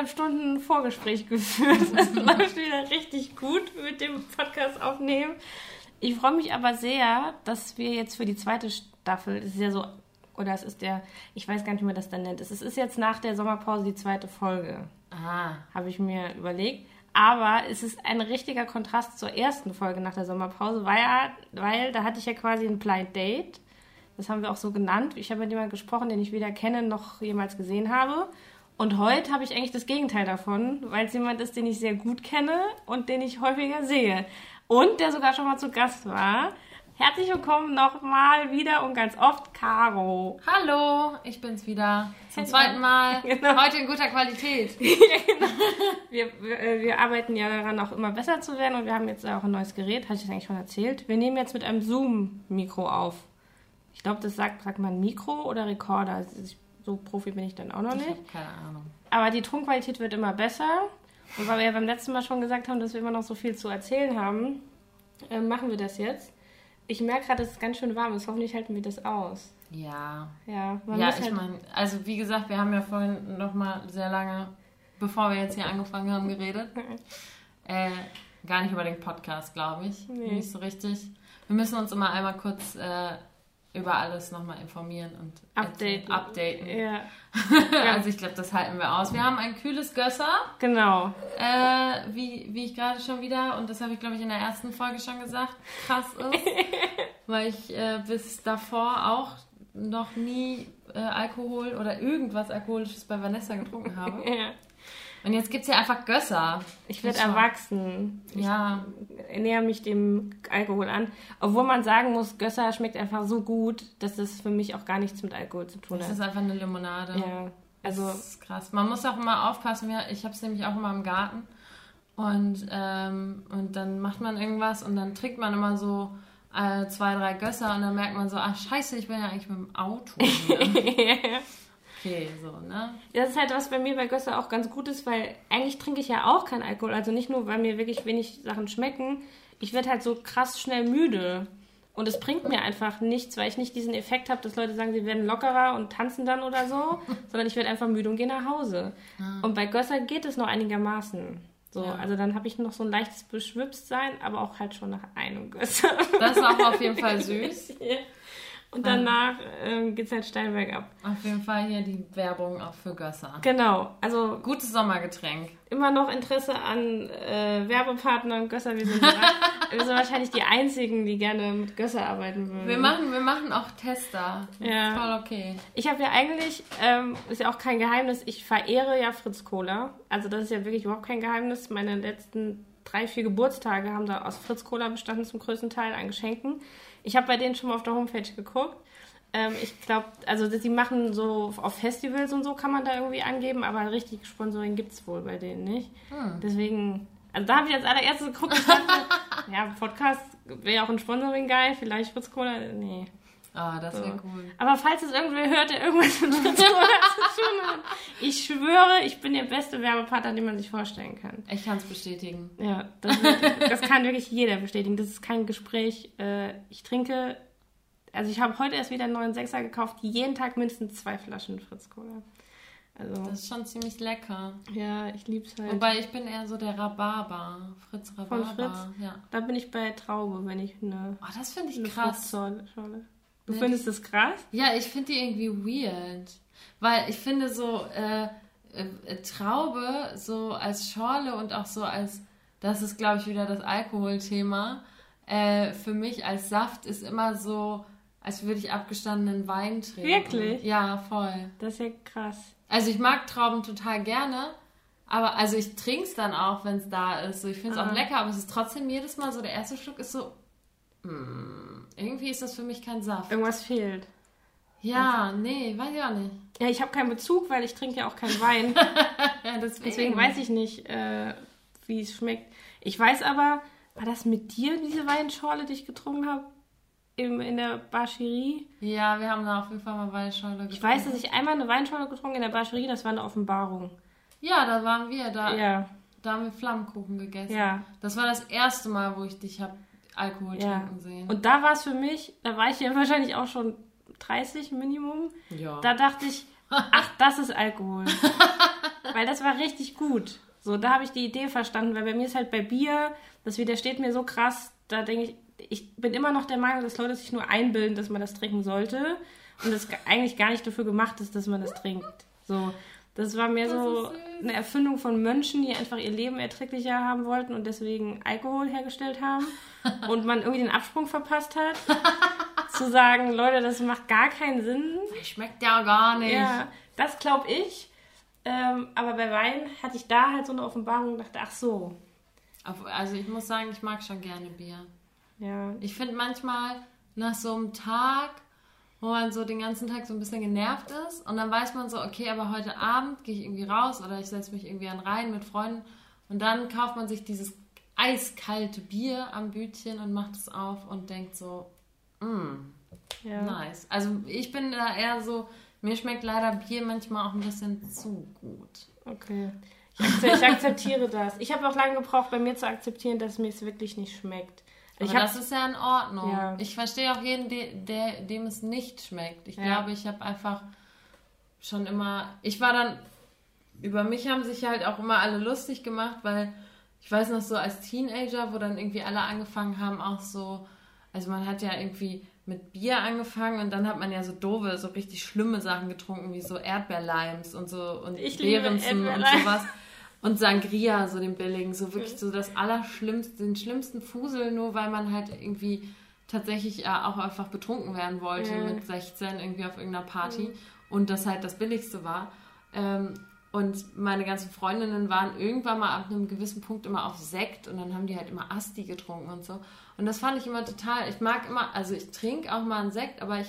Anderthalb Stunden Vorgespräch geführt. Das läuft wieder richtig gut mit dem Podcast aufnehmen. Ich freue mich aber sehr, dass wir jetzt für die zweite Staffel, das ist ja so, oder es ist der, ich weiß gar nicht, wie man das dann nennt. Es ist jetzt nach der Sommerpause die zweite Folge. Ah. Habe ich mir überlegt. Aber es ist ein richtiger Kontrast zur ersten Folge nach der Sommerpause, weil, weil da hatte ich ja quasi ein Blind Date. Das haben wir auch so genannt. Ich habe mit jemandem gesprochen, den ich weder kenne noch jemals gesehen habe. Und heute habe ich eigentlich das Gegenteil davon, weil es jemand ist, den ich sehr gut kenne und den ich häufiger sehe. Und der sogar schon mal zu Gast war. Herzlich willkommen nochmal wieder und ganz oft, Caro. Hallo, ich bin's wieder. Zum zweiten Mal. Genau. Heute in guter Qualität. genau. wir, wir, äh, wir, arbeiten ja daran, auch immer besser zu werden und wir haben jetzt auch ein neues Gerät, hatte ich das eigentlich schon erzählt. Wir nehmen jetzt mit einem Zoom-Mikro auf. Ich glaube, das sagt, sagt man Mikro oder Rekorder. Also so Profi bin ich dann auch noch nicht. Ich keine Ahnung. Aber die Tonqualität wird immer besser. Und weil wir ja beim letzten Mal schon gesagt haben, dass wir immer noch so viel zu erzählen haben, äh, machen wir das jetzt. Ich merke gerade, dass es ganz schön warm ist. Hoffentlich halten wir das aus. Ja. Ja, man ja ich halt meine, also wie gesagt, wir haben ja vorhin noch mal sehr lange, bevor wir jetzt hier angefangen haben, geredet. äh, gar nicht über den Podcast, glaube ich. Nee. Nicht so richtig. Wir müssen uns immer einmal kurz äh, über alles nochmal informieren und updaten. updaten. Ja. also ich glaube, das halten wir aus. Wir haben ein kühles Gösser. Genau. Äh, wie, wie ich gerade schon wieder, und das habe ich glaube ich in der ersten Folge schon gesagt, krass ist. weil ich äh, bis davor auch noch nie äh, Alkohol oder irgendwas Alkoholisches bei Vanessa getrunken habe. ja. Und jetzt gibt es ja einfach Gösser. Ich werde erwachsen. Ja. Ich näher mich dem Alkohol an. Obwohl man sagen muss, Gösser schmeckt einfach so gut, dass es für mich auch gar nichts mit Alkohol zu tun hat. Das ist einfach eine Limonade. Ja. Also, das ist krass. Man muss auch immer aufpassen. Ich habe es nämlich auch immer im Garten. Und, ähm, und dann macht man irgendwas und dann trinkt man immer so äh, zwei, drei Gösser und dann merkt man so, ach scheiße, ich bin ja eigentlich mit dem Auto. Okay, so, ne? Das ist halt, was bei mir bei Gösser auch ganz gut ist, weil eigentlich trinke ich ja auch keinen Alkohol. Also nicht nur, weil mir wirklich wenig Sachen schmecken. Ich werde halt so krass schnell müde. Und es bringt mir einfach nichts, weil ich nicht diesen Effekt habe, dass Leute sagen, sie werden lockerer und tanzen dann oder so, sondern ich werde einfach müde und gehe nach Hause. Ah. Und bei Gösser geht es noch einigermaßen. So, ja. also dann habe ich noch so ein leichtes Beschwipstsein, aber auch halt schon nach einem Gösser. Das ist auch auf jeden Fall süß. ja. Und danach ähm, geht es halt steil bergab. Auf jeden Fall hier die Werbung auch für Gösser. Genau, also. Gutes Sommergetränk. Immer noch Interesse an äh, Werbepartnern Gösser. Wir sind, wir sind wahrscheinlich die einzigen, die gerne mit Gösser arbeiten würden. Wir machen, wir machen auch Tester. Ja. Voll okay. Ich habe ja eigentlich, ähm, ist ja auch kein Geheimnis, ich verehre ja Fritz Cola. Also das ist ja wirklich überhaupt kein Geheimnis. Meine letzten drei, vier Geburtstage haben da aus Fritz Cola bestanden zum größten Teil an Geschenken. Ich habe bei denen schon mal auf der Homepage geguckt. Ähm, ich glaube, also sie machen so auf Festivals und so kann man da irgendwie angeben, aber richtig Sponsoring gibt es wohl bei denen nicht. Hm. Deswegen, also da habe ich als allererstes geguckt, dachte, ja, Podcast wäre ja auch ein Sponsoring geil, vielleicht Fritz Cola, nee. Ah, oh, das wäre so. cool. Aber falls es irgendwer hört, der irgendwas mit Fritz Cola zu tun hat, ich schwöre, ich bin der beste Werbepartner, den man sich vorstellen kann. Ich kann es bestätigen. Ja, das, das, kann wirklich jeder bestätigen. Das ist kein Gespräch. Äh, ich trinke, also ich habe heute erst wieder einen neuen Sechser gekauft, jeden Tag mindestens zwei Flaschen Fritz Cola. Also, das ist schon ziemlich lecker. Ja, ich liebe es halt. Wobei ich bin eher so der Rhabarber. Fritz Rhabarber. Von Fritz? Ja. Da bin ich bei Traube, wenn ich eine. Oh, das finde ich krass. Schorle. Du findest das krass? Ja, ich finde die irgendwie weird. Weil ich finde so äh, äh, Traube so als Schorle und auch so als, das ist glaube ich wieder das Alkoholthema, äh, für mich als Saft ist immer so, als würde ich abgestandenen Wein trinken. Wirklich? Ja, voll. Das ist ja krass. Also ich mag Trauben total gerne, aber also ich trinke es dann auch, wenn es da ist. So, ich finde es ah. auch lecker, aber es ist trotzdem jedes Mal so, der erste Schluck ist so, mm, irgendwie ist das für mich kein Saft. Irgendwas fehlt. Ja, also, nee, weiß ich auch nicht. Ja, ich habe keinen Bezug, weil ich trinke ja auch keinen Wein. deswegen. deswegen. weiß ich nicht, äh, wie es schmeckt. Ich weiß aber, war das mit dir diese Weinschorle, die ich getrunken habe? in der Bascherie. Ja, wir haben da auf jeden Fall mal Weinschorle getrunken. Ich weiß, dass ich einmal eine Weinschorle getrunken in der Bascherie, das war eine Offenbarung. Ja, da waren wir, da, ja. da haben wir Flammkuchen gegessen. Ja. Das war das erste Mal, wo ich dich habe Alkohol ja. trinken sehen. Und da war es für mich, da war ich ja wahrscheinlich auch schon 30 Minimum. Ja. Da dachte ich, ach, das ist Alkohol. weil das war richtig gut. So, da habe ich die Idee verstanden, weil bei mir ist halt bei Bier, das widersteht mir so krass, da denke ich, ich bin immer noch der Meinung, dass Leute sich nur einbilden, dass man das trinken sollte und das eigentlich gar nicht dafür gemacht ist, dass man das trinkt. So, das war mehr so eine Erfindung von Mönchen, die einfach ihr Leben erträglicher haben wollten und deswegen Alkohol hergestellt haben und man irgendwie den Absprung verpasst hat, zu sagen, Leute, das macht gar keinen Sinn. Schmeckt ja gar nicht. Ja, das glaube ich. Ähm, aber bei Wein hatte ich da halt so eine Offenbarung und dachte, ach so. Also ich muss sagen, ich mag schon gerne Bier. Ja. Ich finde manchmal nach so einem Tag, wo man so den ganzen Tag so ein bisschen genervt ist und dann weiß man so, okay, aber heute Abend gehe ich irgendwie raus oder ich setze mich irgendwie an Reihen mit Freunden und dann kauft man sich dieses eiskalte Bier am Bütchen und macht es auf und denkt so, mm, ja. nice. Also ich bin da eher so, mir schmeckt leider Bier manchmal auch ein bisschen zu gut. Okay. Ich, akzeptiere das. Ich habe auch lange gebraucht, bei mir zu akzeptieren, dass mir es wirklich nicht schmeckt. Aber das ist ja in Ordnung. Ja. Ich verstehe auch jeden, de, der, dem es nicht schmeckt. Ich ja. glaube, ich habe einfach schon immer. Ich war dann. Über mich haben sich halt auch immer alle lustig gemacht, weil ich weiß noch so als Teenager, wo dann irgendwie alle angefangen haben, auch so. Also man hat ja irgendwie mit Bier angefangen und dann hat man ja so doofe, so richtig schlimme Sachen getrunken, wie so Erdbeerlimes und so und Beerenzen und sowas. Und Sangria, so den billigen, so wirklich so das Allerschlimmste, den schlimmsten Fusel, nur weil man halt irgendwie tatsächlich ja auch einfach betrunken werden wollte ja. mit 16 irgendwie auf irgendeiner Party mhm. und das halt das Billigste war. Ähm, und meine ganzen Freundinnen waren irgendwann mal ab einem gewissen Punkt immer auf Sekt und dann haben die halt immer Asti getrunken und so. Und das fand ich immer total, ich mag immer, also ich trinke auch mal einen Sekt, aber ich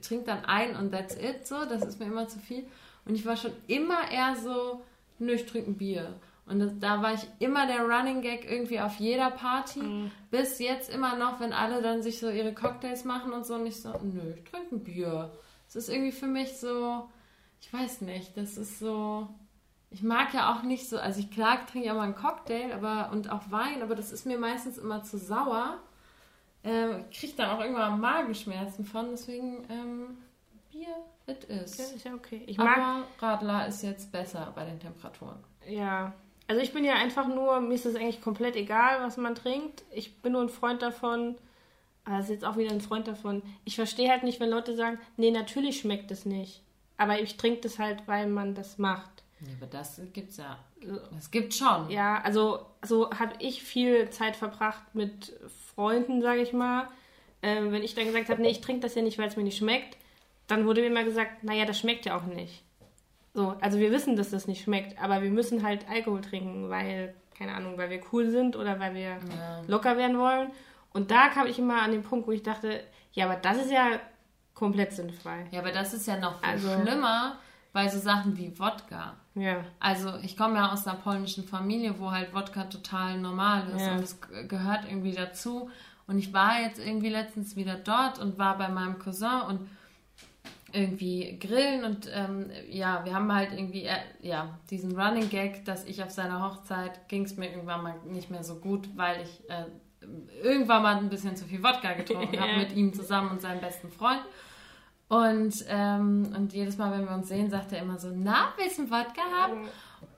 trinke dann ein und that's it, so, das ist mir immer zu viel. Und ich war schon immer eher so, nö, ich trinke ein Bier. Und das, da war ich immer der Running Gag irgendwie auf jeder Party. Mhm. Bis jetzt immer noch, wenn alle dann sich so ihre Cocktails machen und so. Und ich so, nö, ich trinke ein Bier. Das ist irgendwie für mich so, ich weiß nicht, das ist so. Ich mag ja auch nicht so, also ich klar trinke ja mal einen Cocktail aber, und auch Wein, aber das ist mir meistens immer zu sauer. Ähm, ich kriege dann auch irgendwann Magenschmerzen von, deswegen ähm, Bier it is. Ja, ist ja okay. Ich mag, Aber Radler ist jetzt besser bei den Temperaturen. Ja. Also ich bin ja einfach nur, mir ist es eigentlich komplett egal, was man trinkt. Ich bin nur ein Freund davon, aber das ist jetzt auch wieder ein Freund davon. Ich verstehe halt nicht, wenn Leute sagen, nee, natürlich schmeckt es nicht. Aber ich trinke das halt, weil man das macht. Ja, aber das gibt's ja. Das gibt schon. Ja, also so habe ich viel Zeit verbracht mit Freunden, sage ich mal. Ähm, wenn ich dann gesagt habe, nee, ich trinke das ja nicht, weil es mir nicht schmeckt, dann wurde mir immer gesagt, naja, das schmeckt ja auch nicht. So, also wir wissen, dass das nicht schmeckt, aber wir müssen halt Alkohol trinken, weil, keine Ahnung, weil wir cool sind oder weil wir ja. locker werden wollen. Und da kam ich immer an den Punkt, wo ich dachte, ja, aber das ist ja komplett sinnfrei. Ja, aber das ist ja noch viel also, schlimmer bei so Sachen wie Wodka. Ja. Also ich komme ja aus einer polnischen Familie, wo halt Wodka total normal ist ja. und es gehört irgendwie dazu. Und ich war jetzt irgendwie letztens wieder dort und war bei meinem Cousin und irgendwie grillen und ähm, ja, wir haben halt irgendwie äh, ja, diesen Running Gag, dass ich auf seiner Hochzeit ging es mir irgendwann mal nicht mehr so gut, weil ich äh, irgendwann mal ein bisschen zu viel Wodka getrunken habe mit ihm zusammen und seinem besten Freund. Und, ähm, und jedes Mal, wenn wir uns sehen, sagt er immer so, na, willst du einen Wodka haben?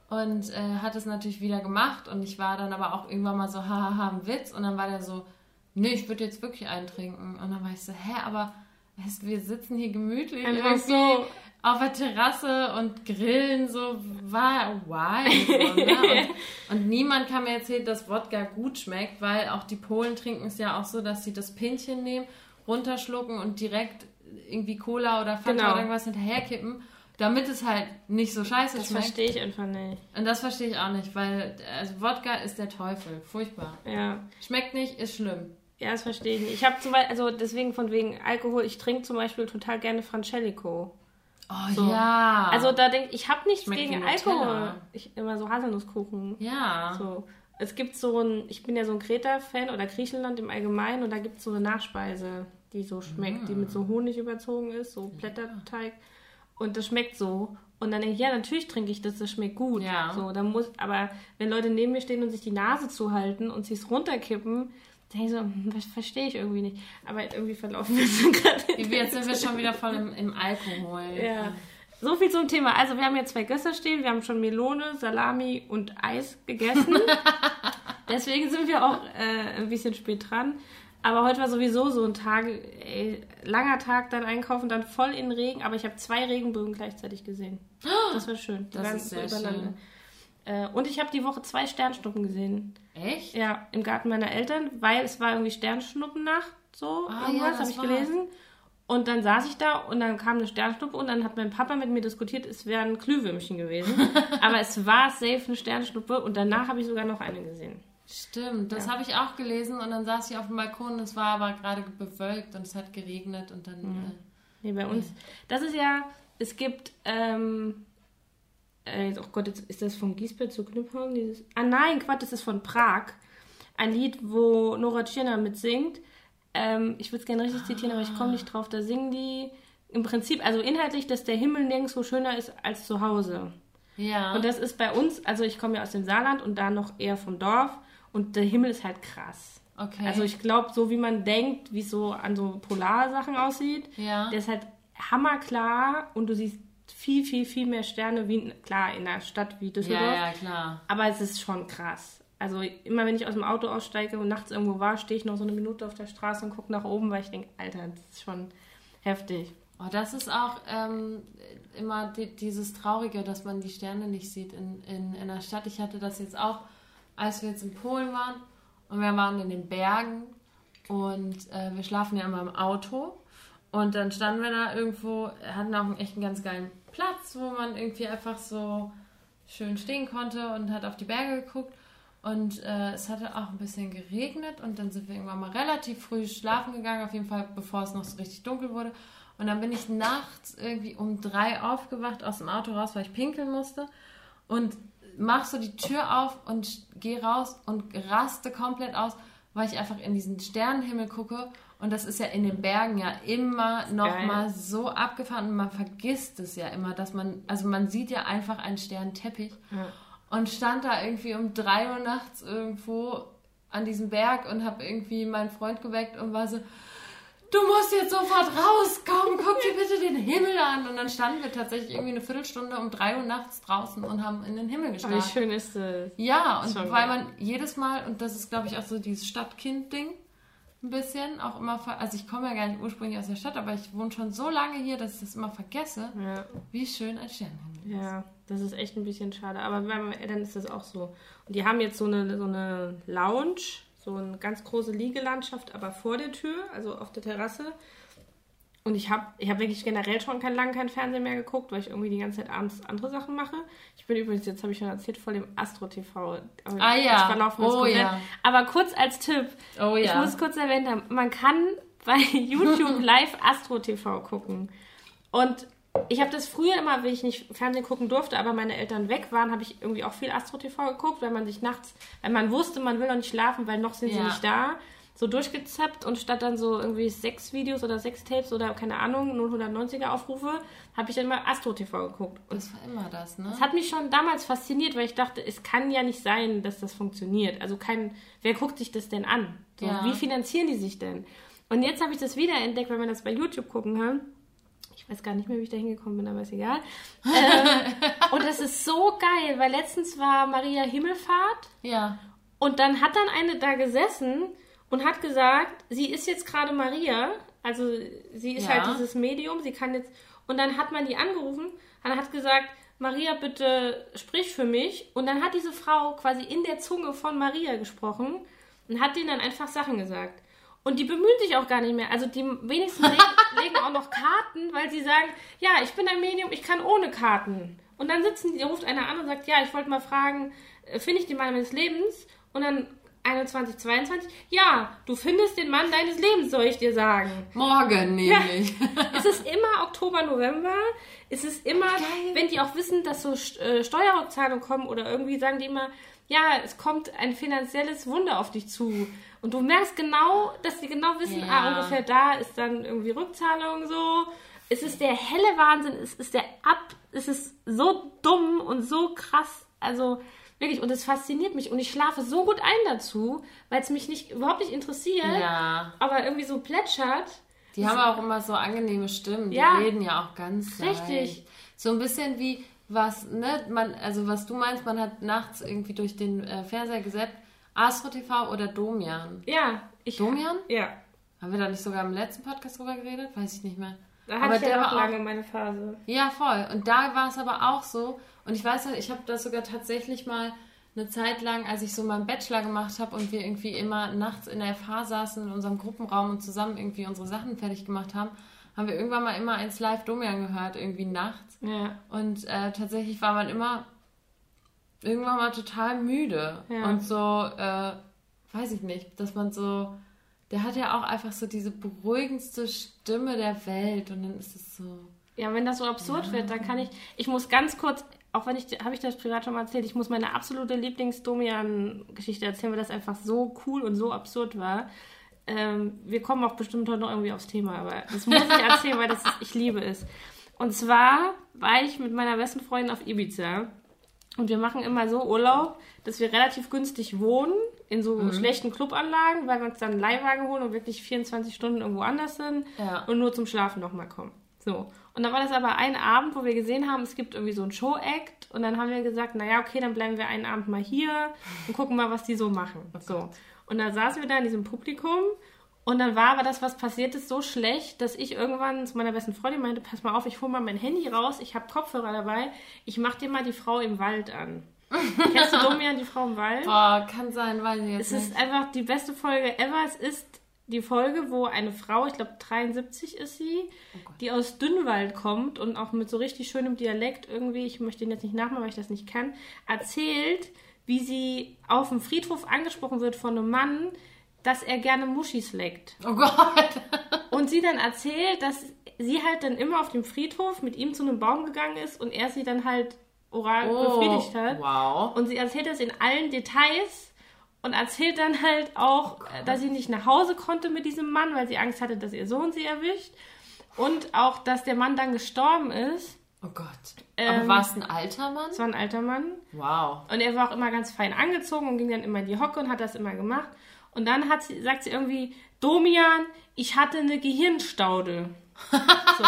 Und äh, hat es natürlich wieder gemacht und ich war dann aber auch irgendwann mal so, hahaha, ein Witz. Und dann war der so, nee, ich würde jetzt wirklich eintrinken. Und dann war ich so, hä, aber weißt, wir sitzen hier gemütlich irgendwie so auf der Terrasse und grillen so, war why? So, ne? und, und, niemand kann mir erzählen, dass Wodka gut schmeckt, weil auch die Polen trinken es ja auch so, dass sie das Pinchen nehmen, runterschlucken und direkt irgendwie Cola oder Fanta genau. oder irgendwas hinterherkippen, damit es halt nicht so scheiße das schmeckt. Das verstehe ich einfach nicht. Und das verstehe ich auch nicht, weil also Wodka ist der Teufel. Furchtbar. Ja. Schmeckt nicht, ist schlimm. Ja, das verstehe ich nicht. Ich habe zum Beispiel, also deswegen von wegen Alkohol, ich trinke zum Beispiel total gerne Francelico. Oh so. ja. Also da denke ich, ich habe nichts Schmeckt gegen Alkohol. Ich immer so Haselnusskuchen. Ja. So. Es gibt so ein, ich bin ja so ein Kreta-Fan oder Griechenland im Allgemeinen und da gibt es so eine Nachspeise, die so schmeckt, mm. die mit so. Honig überzogen ist, so Blätterteig. Und das schmeckt so. Und dann denke ich, ja, natürlich trinke ich das, das schmeckt gut. Ja. So, dann muss, aber wenn Leute neben mir stehen und sich die Nase zuhalten und sich es runterkippen, denke so, das verstehe ich irgendwie nicht. Aber irgendwie verlaufen wir so gerade. Jetzt sind wir schon wieder voll im, im Alkohol. Ja. so viel zum Thema. Also wir haben jetzt zwei Gösser stehen, wir haben schon Melone, Salami und Eis gegessen. Deswegen sind wir auch äh, ein bisschen spät dran. Aber heute war sowieso so ein Tag, ey, langer Tag, dann einkaufen, dann voll in Regen. Aber ich habe zwei Regenbögen gleichzeitig gesehen. Das war schön. Die Das waren ist sehr so übereinander. Äh, und ich habe die Woche zwei Sternschnuppen gesehen. Echt? Ja, im Garten meiner Eltern, weil es war irgendwie Sternschnuppennacht, so Ah, irgendwas, ja, habe ich war's. gelesen. Und dann saß ich da und dann kam eine Sternschnuppe und dann hat mein Papa mit mir diskutiert, es wären Glühwürmchen gewesen. Aber es war safe eine Sternschnuppe und danach habe ich sogar noch eine gesehen. Stimmt, das Ja. habe ich auch gelesen und dann saß ich auf dem Balkon, es war aber gerade bewölkt und es hat geregnet und dann. Mhm. Äh, Nee, bei uns. Das ist ja, es gibt, ähm, äh, oh Gott, jetzt ist das von Giesbert zu Knüpphausen? Dieses, ah nein, Quatsch, das ist von Prag. Ein Lied, wo Nora Tschirner mitsingt. Ähm, ich würde es gerne richtig zitieren, aber ich komme nicht drauf. Da singen die im Prinzip, also inhaltlich, dass der Himmel nirgendwo schöner ist als zu Hause. ja. Und das ist bei uns, also ich komme ja aus dem Saarland und da noch eher vom Dorf und der Himmel ist halt krass. okay. Also ich glaube, so wie man denkt, wie es so an so Polarsachen aussieht, ja. der ist halt hammerklar und du siehst viel, viel, viel mehr Sterne, wie klar in einer Stadt wie Düsseldorf. ja, ja, klar. Aber es ist schon krass. Also immer wenn ich aus dem Auto aussteige und nachts irgendwo war, stehe ich noch so eine Minute auf der Straße und gucke nach oben, weil ich denke, Alter, das ist schon heftig. Oh, das ist auch ähm, immer di dieses Traurige, dass man die Sterne nicht sieht in, in, in der Stadt. Ich hatte das jetzt auch, als wir jetzt in Polen waren und wir waren in den Bergen und äh, wir schlafen ja immer im Auto. Und dann standen wir da irgendwo, hatten auch einen echt einen ganz geilen Platz, wo man irgendwie einfach so schön stehen konnte und hat auf die Berge geguckt. Und äh, es hatte auch ein bisschen geregnet und dann sind wir irgendwann mal relativ früh schlafen gegangen, auf jeden Fall bevor es noch so richtig dunkel wurde. Und dann bin ich nachts irgendwie um drei aufgewacht aus dem Auto raus, weil ich pinkeln musste. Und mach so die Tür auf und gehe raus und raste komplett aus, weil ich einfach in diesen Sternenhimmel gucke. Und das ist ja in den Bergen ja immer noch mal so abgefahren und man vergisst es ja immer, dass man, also man sieht ja einfach einen Sternenteppich Ja. und stand da irgendwie um drei Uhr nachts irgendwo an diesem Berg und habe irgendwie meinen Freund geweckt und war so, du musst jetzt sofort rauskommen, guck dir bitte den Himmel an. Und dann standen wir tatsächlich irgendwie eine Viertelstunde um drei Uhr nachts draußen und haben in den Himmel gestarrt. wie schön ist das? Ja, und Schon weil man jedes Mal, und das ist glaube ich auch so dieses Stadtkind-Ding, ein bisschen, auch immer, also ich komme ja gar nicht ursprünglich aus der Stadt, aber ich wohne schon so lange hier, dass ich das immer vergesse, Ja. wie schön ein Sternenhimmel ist. Ja, das ist echt ein bisschen schade. Aber meinen Eltern ist das auch so. Und die haben jetzt so eine, so eine Lounge, so eine ganz große Liegelandschaft, aber vor der Tür, also auf der Terrasse. Und ich habe ich hab wirklich generell schon kein lange kein Fernsehen mehr geguckt, weil ich irgendwie die ganze Zeit abends andere Sachen mache. Ich bin übrigens, jetzt habe ich schon erzählt, voll dem Astro TV. Aber Ah ja. ich Oh ja. Aber kurz als Tipp, Oh ich ja. muss kurz erwähnt haben, man kann bei YouTube live Astro TV gucken. Und ich habe das früher immer, wenn ich nicht Fernsehen gucken durfte, aber meine Eltern weg waren, habe ich irgendwie auch viel Astro TV geguckt, weil man sich nachts, weil man wusste, man will noch nicht schlafen, weil noch sind sie Ja. nicht da, so durchgezappt und statt dann so irgendwie sechs Videos oder sechs Tapes oder keine Ahnung, 090er Aufrufe, habe ich dann immer Astro TV geguckt. Und Das war immer das, ne? das hat mich schon damals fasziniert, weil ich dachte, es kann ja nicht sein, dass das funktioniert. Also kein, wer guckt sich das denn an? So, Ja. Wie finanzieren die sich denn? Und jetzt habe ich das wieder entdeckt, wenn wir das bei YouTube gucken haben. Ich weiß gar nicht mehr, wie ich da hingekommen bin, aber ist egal. ähm, und das ist so geil, weil letztens war Maria Himmelfahrt Ja. und dann hat dann eine da gesessen und hat gesagt, sie ist jetzt gerade Maria, also sie ist Ja. halt dieses Medium, sie kann jetzt. Und dann hat man die angerufen und hat gesagt, Maria, bitte sprich für mich. Und dann hat diese Frau quasi in der Zunge von Maria gesprochen und hat denen dann einfach Sachen gesagt. Und die bemühen sich auch gar nicht mehr. Also die wenigsten legen, legen auch noch Karten, weil sie sagen, ja, ich bin ein Medium, ich kann ohne Karten. Und dann sitzen die, ruft einer an und sagt, ja, ich wollte mal fragen, äh, finde ich den Mann meines Lebens? Und dann 21, 22, ja, du findest den Mann deines Lebens, soll ich dir sagen. Morgen nämlich. Es ist immer Oktober, November. Es ist immer, wenn die auch wissen, dass so äh, Steuerrückzahlungen kommen oder irgendwie sagen die immer, ja, es kommt ein finanzielles Wunder auf dich zu. Und du merkst genau, dass die genau wissen, Ja. ah, ungefähr da ist dann irgendwie Rückzahlung so. Es ist der helle Wahnsinn, es ist der Ab, es ist so dumm und so krass. Also wirklich, und es fasziniert mich. Und ich schlafe so gut ein dazu, weil es mich nicht überhaupt nicht interessiert, ja. aber irgendwie so plätschert. Die haben auch immer so angenehme Stimmen. Die Ja. reden ja auch ganz Richtig. leicht. So ein bisschen wie was, ne, man, also was du meinst, man hat nachts irgendwie durch den äh, Fernseher gesäppt, Astro TV oder Domian. Ja, ich. Domian? Ja. Haben wir da nicht sogar im letzten Podcast drüber geredet? Weiß ich nicht mehr. Da hatte aber ich ja auch lange meine Phase. Ja, voll. Und da war es aber auch so. Und ich weiß ich habe das sogar tatsächlich mal eine Zeit lang, als ich so meinen Bachelor gemacht habe und wir irgendwie immer nachts in der FH saßen in unserem Gruppenraum und zusammen irgendwie unsere Sachen fertig gemacht haben, haben wir irgendwann mal immer eins Live Domian gehört, irgendwie nachts. Ja. Und äh, tatsächlich war man immer irgendwann mal total müde. Ja. Und so, äh, weiß ich nicht, dass man so. Der hat ja auch einfach so diese beruhigendste Stimme der Welt und dann ist es so. Ja, wenn das so absurd ja. wird, dann kann ich. Ich muss ganz kurz auch wenn ich, habe ich das privat schon mal erzählt, ich muss meine absolute Lieblings-Domian-Geschichte erzählen, weil das einfach so cool und so absurd war. Ähm, wir kommen auch bestimmt heute noch irgendwie aufs Thema, aber das muss ich erzählen, weil das ist, ich liebe es. Und zwar war ich mit meiner besten Freundin auf Ibiza und wir machen immer so Urlaub, dass wir relativ günstig wohnen in so mhm. schlechten Clubanlagen, weil wir uns dann einen Leihwagen holen und wirklich 24 Stunden irgendwo anders sind ja. und nur zum Schlafen nochmal kommen. So. Und dann war das aber ein Abend, wo wir gesehen haben, es gibt irgendwie so ein Show-Act. Und dann haben wir gesagt, naja, okay, dann bleiben wir einen Abend mal hier und gucken mal, was die so machen. Oh so. Und dann saßen wir da in diesem Publikum. Und dann war aber das, was passiert ist, so schlecht, dass ich irgendwann zu meiner besten Freundin meinte, pass mal auf, ich hole mal mein Handy raus, ich habe Kopfhörer dabei, ich mach dir mal die Frau im Wald an. Kennst du Domian, die Frau im Wald? Boah, kann sein, weiß ich jetzt Es nicht. ist einfach die beste Folge ever. Es ist die Folge, wo eine Frau, ich glaube 73 ist sie, oh die aus Dünnwald kommt und auch mit so richtig schönem Dialekt irgendwie, ich möchte ihn jetzt nicht nachmachen, weil ich das nicht kann, erzählt, wie sie auf dem Friedhof angesprochen wird von einem Mann, dass er gerne Muschis leckt. Oh Gott! und sie dann erzählt, dass sie halt dann immer auf dem Friedhof mit ihm zu einem Baum gegangen ist und er sie dann halt oral oh, befriedigt hat. Wow. Und sie erzählt das in allen Details und erzählt dann halt auch, oh dass sie nicht nach Hause konnte mit diesem Mann, weil sie Angst hatte, dass ihr Sohn sie erwischt. Und auch, dass der Mann dann gestorben ist. Oh Gott. Ähm, Aber war es ein alter Mann? Es war ein alter Mann. Wow. Und er war auch immer ganz fein angezogen und ging dann immer in die Hocke und hat das immer gemacht. Und dann hat sie, sagt sie irgendwie, Domian, ich hatte eine Gehirnstaude. so.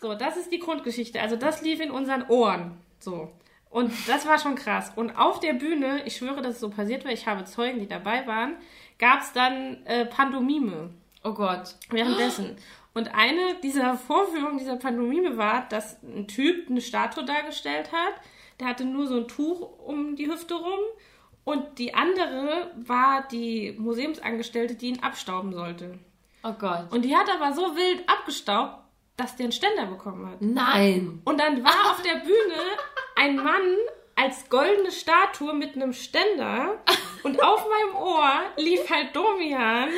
so, das ist die Grundgeschichte. Also das lief in unseren Ohren. So. Und das war schon krass. Und auf der Bühne, ich schwöre, dass es so passiert war, ich habe Zeugen, die dabei waren, gab es dann äh, Pandomime. Oh Gott. Währenddessen. Und eine dieser Vorführungen dieser Pandomime war, dass ein Typ eine Statue dargestellt hat. Der hatte nur so ein Tuch um die Hüfte rum. Und die andere war die Museumsangestellte, die ihn abstauben sollte. Oh Gott. Und die hat aber so wild abgestaubt, dass der einen Ständer bekommen hat. Nein. Und dann war auf der Bühne ein Mann als goldene Statue mit einem Ständer und auf meinem Ohr lief halt Domian,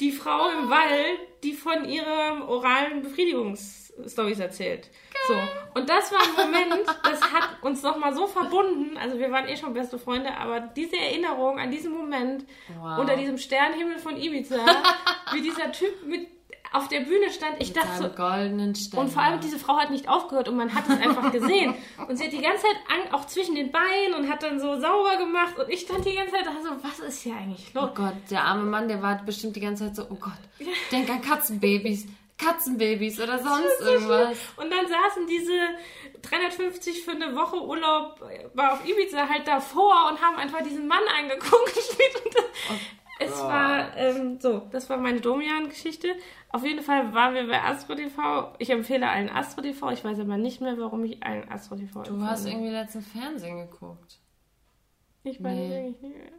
die Frau im Wald, die von ihren oralen Befriedigungsstories erzählt. So. Und das war ein Moment, das hat uns nochmal so verbunden. Also wir waren eh schon beste Freunde, aber diese Erinnerung an diesen Moment wow. unter diesem Sternhimmel von Ibiza, wie dieser Typ mit auf der Bühne stand, ich Mit dachte so. goldenen Ständer. Und vor allem diese Frau hat nicht aufgehört und man hat es einfach gesehen. Und sie hat die ganze Zeit an, auch zwischen den Beinen und hat dann so sauber gemacht und ich stand die ganze Zeit da so, was ist hier eigentlich los? Oh Gott, der arme Mann, der war bestimmt die ganze Zeit so, oh Gott, denk an Katzenbabys. Katzenbabys oder sonst irgendwas. Und dann saßen diese 350 für eine Woche Urlaub war auf Ibiza halt davor und haben einfach diesen Mann angeguckt. oh es war ähm, so, das war meine Domian-Geschichte. Auf jeden Fall waren wir bei Astro TV. Ich empfehle allen Astro TV. Ich weiß aber nicht mehr, warum ich allen Astro TV Du hast irgendwie letztens Fernsehen geguckt. Ich weiß nee. nicht mehr.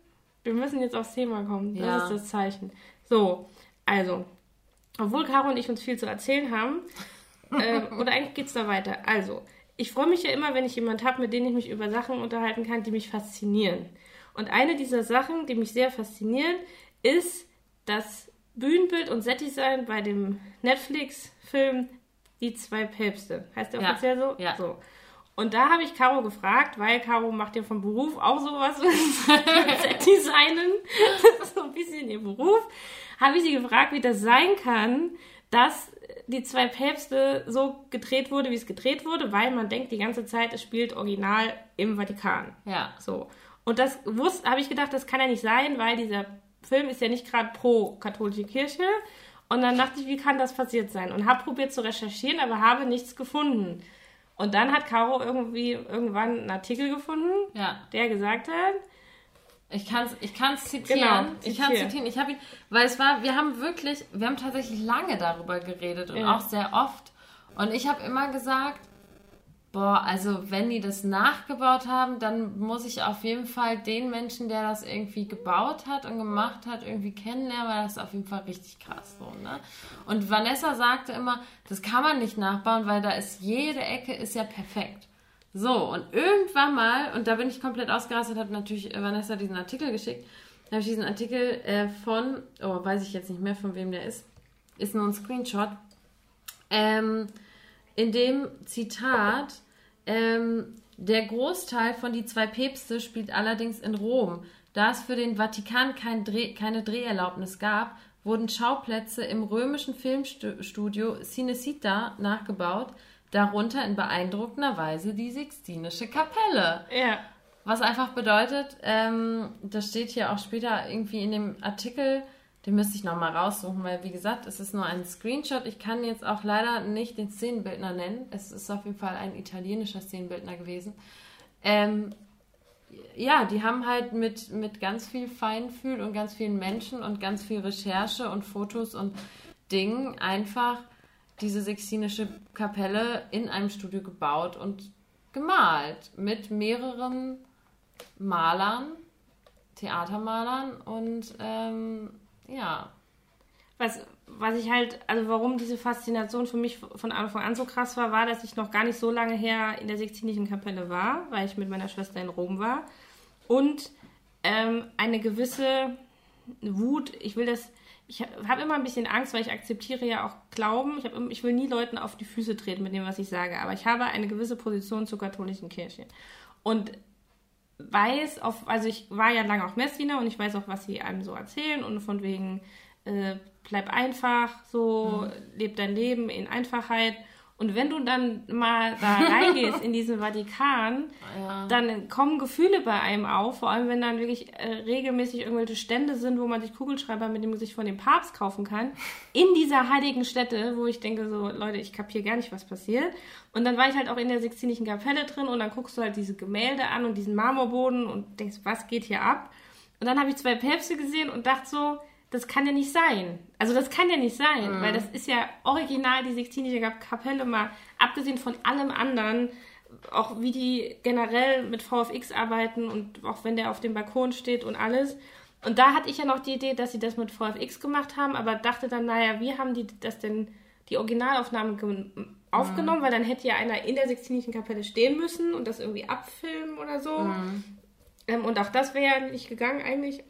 Wir müssen jetzt aufs Thema kommen. Das ja. ist das Zeichen. So, also, obwohl Caro und ich uns viel zu erzählen haben, äh, oder eigentlich geht es da weiter. Also, ich freue mich ja immer, wenn ich jemanden habe, mit dem ich mich über Sachen unterhalten kann, die mich faszinieren. Und eine dieser Sachen, die mich sehr faszinieren, ist das Bühnenbild und Setdesign bei dem Netflix-Film Die zwei Päpste. Heißt der ja. offiziell so? Ja. So. Und da habe ich Caro gefragt, weil Caro macht ja vom Beruf auch sowas mit Setdesignen. Das ist so ein bisschen ihr Beruf. Habe ich sie gefragt, wie das sein kann, dass die zwei Päpste so gedreht wurde, wie es gedreht wurde, weil man denkt die ganze Zeit, es spielt original im Vatikan. Ja. So. Und das wusste, habe ich gedacht, das kann ja nicht sein, weil dieser Film ist ja nicht gerade pro katholische Kirche. Und dann dachte ich, wie kann das passiert sein? Und habe probiert zu recherchieren, aber habe nichts gefunden. Und dann hat Caro irgendwie irgendwann einen Artikel gefunden, Ja. der gesagt hat, Ich kann es ich kann's zitieren. Genau, ich kann zitier. zitieren. Ich habe ihn, weil es war, wir haben wirklich, wir haben tatsächlich lange darüber geredet und Ja. auch sehr oft. Und ich habe immer gesagt, boah, also wenn die das nachgebaut haben, dann muss ich auf jeden Fall den Menschen, der das irgendwie gebaut hat und gemacht hat, irgendwie kennenlernen, weil das ist auf jeden Fall richtig krass so, ne? Und Vanessa sagte immer, das kann man nicht nachbauen, weil da ist jede Ecke ist ja perfekt. So, und irgendwann mal, und da bin ich komplett ausgerastet, habe natürlich Vanessa diesen Artikel geschickt, habe ich diesen Artikel äh, von, oh, weiß ich jetzt nicht mehr, von wem der ist, ist nur ein Screenshot, ähm, in dem Zitat, ähm, der Großteil von die zwei Päpste spielt allerdings in Rom. Da es für den Vatikan kein Dreh, keine Dreherlaubnis gab, wurden Schauplätze im römischen Filmstudio Cinecittà nachgebaut, darunter in beeindruckender Weise die Sixtinische Kapelle. ja, Was einfach bedeutet, ähm, das steht hier auch später irgendwie in dem Artikel, den müsste ich nochmal raussuchen, weil wie gesagt, es ist nur ein Screenshot. Ich kann jetzt auch leider nicht den Szenenbildner nennen. Es ist auf jeden Fall ein italienischer Szenenbildner gewesen. Ähm, ja, die haben halt mit, mit ganz viel Feinfühl und ganz vielen Menschen und ganz viel Recherche und Fotos und Dingen einfach diese Sixtinische Kapelle in einem Studio gebaut und gemalt mit mehreren Malern, Theatermalern und ähm, ja, was, was ich halt, also warum diese Faszination für mich von Anfang an so krass war, war, dass ich noch gar nicht so lange her in der Sixtinischen Kapelle war, weil ich mit meiner Schwester in Rom war. Und ähm, eine gewisse Wut, ich will das, ich habe immer ein bisschen Angst, weil ich akzeptiere ja auch Glauben. Ich, hab, ich will nie Leuten auf die Füße treten mit dem, was ich sage, aber ich habe eine gewisse Position zur katholischen Kirche. Und weiß, auf, also ich war ja lange auch Messdiener und ich weiß auch, was sie einem so erzählen und von wegen, äh, bleib einfach, so, leb dein Leben in Einfachheit. Und wenn du dann mal da reingehst in diesen Vatikan, ja. dann kommen Gefühle bei einem auf, vor allem wenn dann wirklich äh, regelmäßig irgendwelche Stände sind, wo man sich Kugelschreiber mit dem Gesicht von dem Papst kaufen kann, in dieser heiligen Stätte, wo ich denke so, Leute, ich kapiere gar nicht, was passiert. Und dann war ich halt auch in der Sixtinischen Kapelle drin und dann guckst du halt diese Gemälde an und diesen Marmorboden und denkst, was geht hier ab? Und dann habe ich zwei Päpste gesehen und dachte so, das kann ja nicht sein. Also das kann ja nicht sein, weil das ist ja original die Sixtinische Kapelle mal, abgesehen von allem anderen, auch wie die generell mit VFX arbeiten und auch wenn der auf dem Balkon steht und alles. Und da hatte ich ja noch die Idee, dass sie das mit VFX gemacht haben, aber dachte dann, naja, wie haben die das denn, die Originalaufnahmen ge- aufgenommen, weil dann hätte ja einer in der Sixtinischen Kapelle stehen müssen und das irgendwie abfilmen oder so. Ähm, und auch das wäre ja nicht gegangen eigentlich.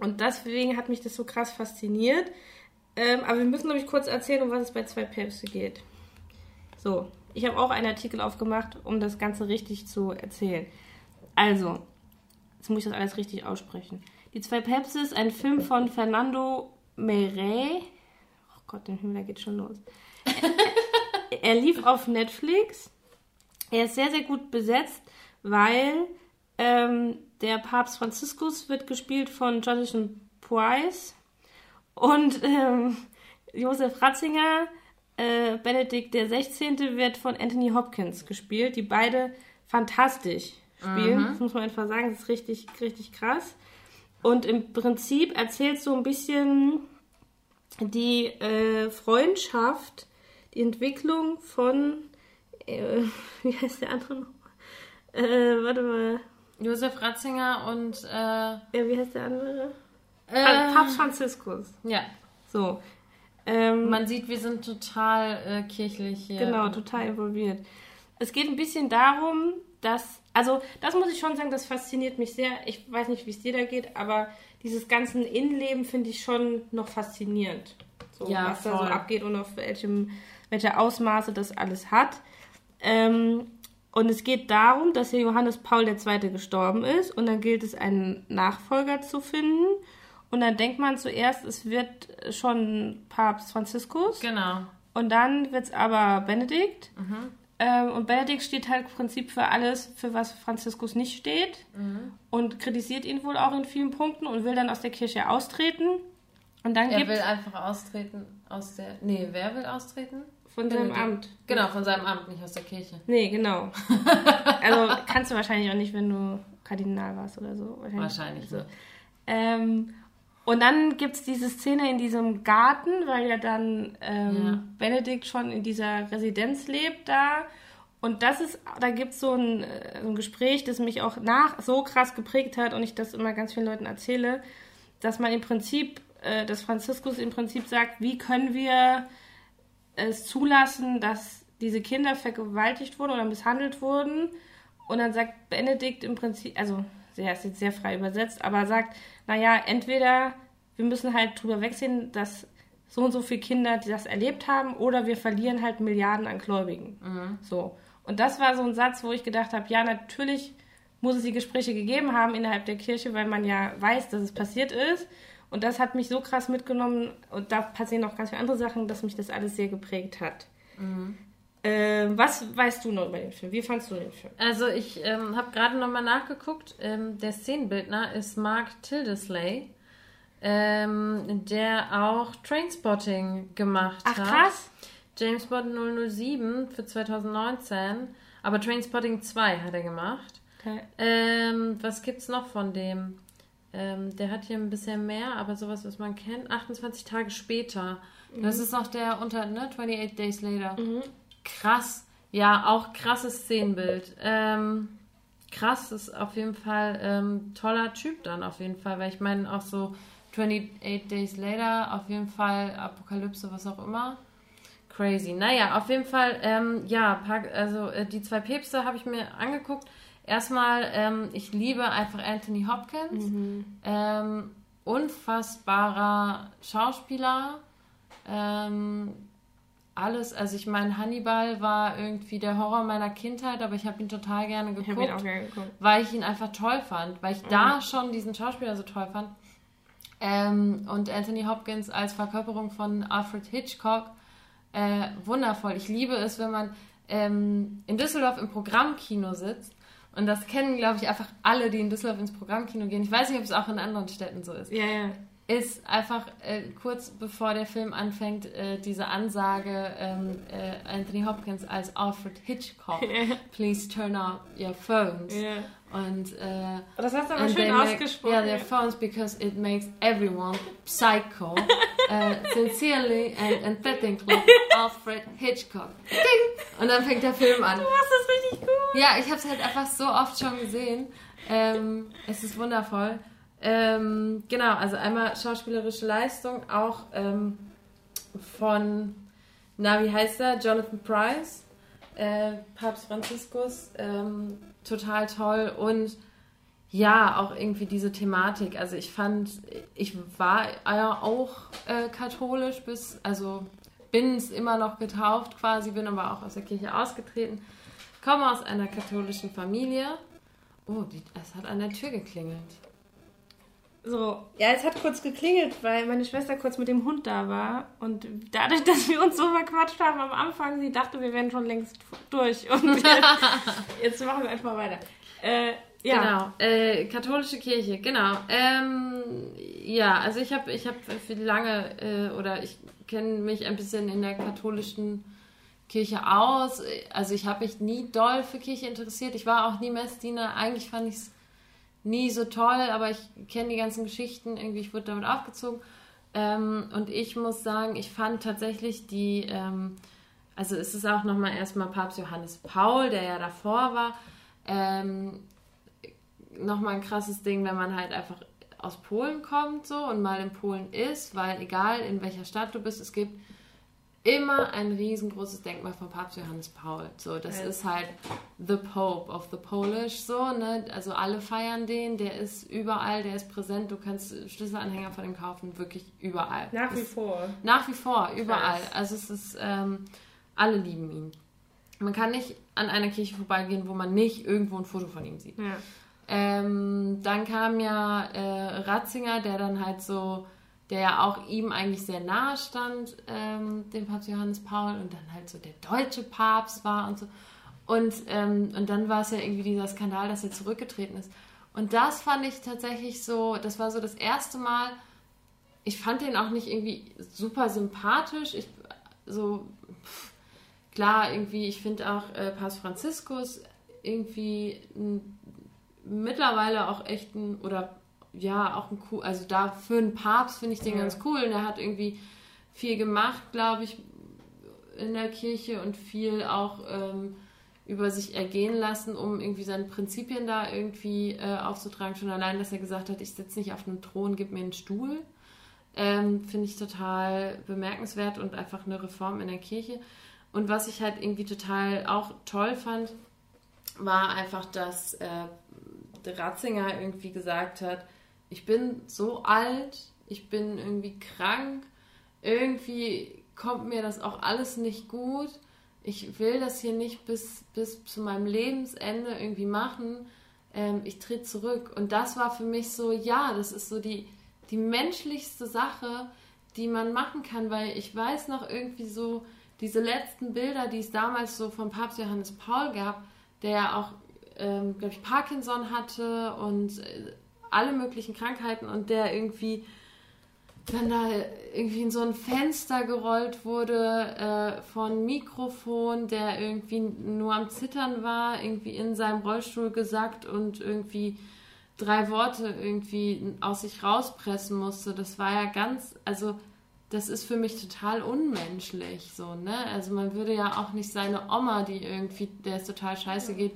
Und deswegen hat mich das so krass fasziniert. Ähm, aber wir müssen, glaube ich, kurz erzählen, um was es bei zwei Päpste geht. So, ich habe auch einen Artikel aufgemacht, um das Ganze richtig zu erzählen. Also, jetzt muss ich das alles richtig aussprechen. Die zwei Päpste ist ein Film von Fernando Meret. Oh Gott, den Himmel, da geht schon los. Er, er lief auf Netflix. Er ist sehr, sehr gut besetzt, weil ähm, der Papst Franziskus wird gespielt von Jonathan Price und ähm, Josef Ratzinger, äh, Benedikt der 16. wird von Anthony Hopkins gespielt, die beide fantastisch spielen. Das muss man einfach sagen, das ist richtig, richtig krass. Und im Prinzip erzählt so ein bisschen die äh, Freundschaft, die Entwicklung von, äh, wie heißt der andere noch? Äh, warte mal, Josef Ratzinger und äh, ja, wie heißt der andere? äh, Papst Franziskus. ja, So. Ähm, man sieht, wir sind total äh, kirchlich hier. Genau, total involviert. Es geht ein bisschen darum, dass, also das muss ich schon sagen, das fasziniert mich sehr. Ich weiß nicht, wie es dir da geht, aber dieses ganze Innenleben finde ich schon noch faszinierend. So, Ja, was da so voll. abgeht und auf welchem, welche Ausmaße das alles hat. Ähm, und es geht darum, dass hier Johannes Paul II. gestorben ist und dann gilt es, einen Nachfolger zu finden. Und dann denkt man zuerst, es wird schon Papst Franziskus. Genau. Und dann wird es aber Benedikt. Ähm, und Benedikt steht halt im Prinzip für alles, für was Franziskus nicht steht. Und kritisiert ihn wohl auch in vielen Punkten und will dann aus der Kirche austreten. Und dann Er will einfach austreten aus der. Nee, wer will austreten? Von seinem Amt. Genau, von seinem Amt, nicht aus der Kirche. Nee, genau. also kannst du wahrscheinlich auch nicht, wenn du Kardinal warst oder so. Wahrscheinlich, wahrscheinlich so. Ähm, und dann gibt es diese Szene in diesem Garten, weil ja dann ähm, ja. Benedikt schon in dieser Residenz lebt da. Und das ist, da gibt es so ein, äh, so ein Gespräch, das mich auch nach so krass geprägt hat und ich das immer ganz vielen Leuten erzähle, dass man im Prinzip, äh, dass Franziskus im Prinzip sagt, wie können wir es zulassen, dass diese Kinder vergewaltigt wurden oder misshandelt wurden. Und dann sagt Benedikt im Prinzip, also er ist jetzt sehr frei übersetzt, aber sagt, naja, entweder wir müssen halt drüber wegsehen, dass so und so viele Kinder das erlebt haben, oder wir verlieren halt Milliarden an Gläubigen. Mhm. So. Und das war so ein Satz, wo ich gedacht habe, ja, natürlich muss es die Gespräche gegeben haben innerhalb der Kirche, weil man ja weiß, dass es passiert ist. Und das hat mich so krass mitgenommen und da passieren auch ganz viele andere Sachen, dass mich das alles sehr geprägt hat. Mhm. Äh, was weißt du noch über den Film? Wie fandest du den Film? Also ich ähm, habe gerade nochmal nachgeguckt. Ähm, der Szenenbildner ist Mark Tildesley, ähm, der auch Trainspotting gemacht Ach, hat. Ach krass. James Bond 007 für 2019. Aber Trainspotting 2 hat er gemacht. Okay. Ähm, was gibt's noch von dem? Ähm, der hat hier ein bisschen mehr, aber sowas, was man kennt. 28 Tage später. Mhm. Das ist noch der unter, ne? 28 Days Later. Mhm. Krass. Ja, auch krasses Szenenbild. Ähm, krass ist auf jeden Fall ähm, toller Typ dann auf jeden Fall, weil ich meine auch so 28 Days Later, auf jeden Fall Apokalypse, was auch immer. Crazy. Naja, auf jeden Fall, ähm, ja, also äh, die zwei Päpste habe ich mir angeguckt. Erstmal, ähm, ich liebe einfach Anthony Hopkins. Mhm. Ähm, unfassbarer Schauspieler. Ähm, alles, also ich meine, Hannibal war irgendwie der Horror meiner Kindheit, aber ich habe ihn total gerne geguckt, ich ihn auch gerne geguckt, weil ich ihn einfach toll fand, weil ich mhm. da schon diesen Schauspieler so toll fand. Ähm, und Anthony Hopkins als Verkörperung von Alfred Hitchcock, äh, wundervoll. Ich liebe es, wenn man ähm, in Düsseldorf im Programmkino sitzt und das kennen, glaube ich, einfach alle, die in Düsseldorf ins Programmkino gehen. Ich weiß nicht, ob es auch in anderen Städten so ist. Ja, ja. Ist einfach äh, kurz bevor der Film anfängt, äh, diese Ansage ähm, äh, Anthony Hopkins als Alfred Hitchcock. Please turn off your phones. Yeah. Und äh, das hast du aber schön ausgesprochen. Ja, yeah, their phones because it makes everyone psycho. uh, sincerely and emphatically Alfred Hitchcock. Und dann fängt der Film an. Du machst das richtig gut. Ja, ich habe es halt einfach so oft schon gesehen. Ähm, es ist wundervoll. Ähm, genau, also einmal schauspielerische Leistung, auch ähm, von, na, wie heißt er? Jonathan Price, äh, Papst Franziskus, ähm, total toll und ja, auch irgendwie diese Thematik. Also ich fand, ich war ja auch äh, katholisch bis, also bin es immer noch getauft quasi, bin aber auch aus der Kirche ausgetreten, komme aus einer katholischen Familie. Oh, die, es hat an der Tür geklingelt. So, ja, es hat kurz geklingelt, weil meine Schwester kurz mit dem Hund da war. Und dadurch, dass wir uns so verquatscht haben am Anfang, sie dachte, wir wären schon längst durch. Und jetzt machen wir einfach weiter. Äh, ja. Genau, äh, katholische Kirche, genau. Ähm, ja, also ich habe ich hab für lange, äh, oder ich kenne mich ein bisschen in der katholischen Kirche aus. Also ich habe mich nie doll für Kirche interessiert. Ich war auch nie Messdiener. Eigentlich fand ich es nie so toll, aber ich kenne die ganzen Geschichten. Irgendwie, ich wurde damit aufgezogen. Ähm, und ich muss sagen, ich fand tatsächlich die, ähm, also es ist auch nochmal erstmal Papst Johannes Paul, der ja davor war. Ähm, nochmal ein krasses Ding, wenn man halt einfach aus Polen kommt so und mal in Polen ist, weil egal in welcher Stadt du bist, es gibt immer ein riesengroßes Denkmal von Papst Johannes Paul. So, das ja. ist halt the Pope of the Polish, so, ne? Also alle feiern den, der ist überall, der ist präsent, du kannst Schlüsselanhänger von ihm kaufen, wirklich überall. Nach wie vor. Nach wie vor, überall. Krass. Also es ist, ähm, alle lieben ihn. Man kann nicht an einer Kirche vorbeigehen, wo man nicht irgendwo ein Foto von ihm sieht. Ja. Ähm, dann kam ja äh, Ratzinger, der dann halt so, der ja auch ihm eigentlich sehr nahe stand, ähm, dem Papst Johannes Paul und dann halt so der deutsche Papst war und so. Und, ähm, und dann war es ja irgendwie dieser Skandal, dass er zurückgetreten ist. Und das fand ich tatsächlich so, das war so das erste Mal, ich fand den auch nicht irgendwie super sympathisch. Ich, so, klar, irgendwie, ich finde auch äh, Papst Franziskus irgendwie mittlerweile auch echt ein, oder ja, auch ein cool, also da für einen Papst finde ich den ja. ganz cool und er hat irgendwie viel gemacht, glaube ich, in der Kirche und viel auch ähm, über sich ergehen lassen, um irgendwie seine Prinzipien da irgendwie äh, aufzutragen. Schon allein, dass er gesagt hat, ich sitze nicht auf einem Thron, gib mir einen Stuhl. Ähm, Finde ich total bemerkenswert und einfach eine Reform in der Kirche. Und was ich halt irgendwie total auch toll fand, war einfach, dass äh, der Ratzinger irgendwie gesagt hat, ich bin so alt, ich bin irgendwie krank, irgendwie kommt mir das auch alles nicht gut. Ich will das hier nicht bis, bis zu meinem Lebensende irgendwie machen. Ähm, ich trete zurück. Und das war für mich so, ja, das ist so die, die menschlichste Sache, die man machen kann, weil ich weiß noch irgendwie so, diese letzten Bilder, die es damals so von Papst Johannes Paul gab, der auch, ähm, glaube ich, Parkinson hatte und äh, alle möglichen Krankheiten und der irgendwie dann da irgendwie in so ein Fenster gerollt wurde äh, von Mikrofon, der irgendwie nur am Zittern war, irgendwie in seinem Rollstuhl gesackt und irgendwie drei Worte irgendwie aus sich rauspressen musste. Das war ja ganz, also das ist für mich total unmenschlich, so, ne? Also man würde ja auch nicht seine Oma, die irgendwie, der es total scheiße geht,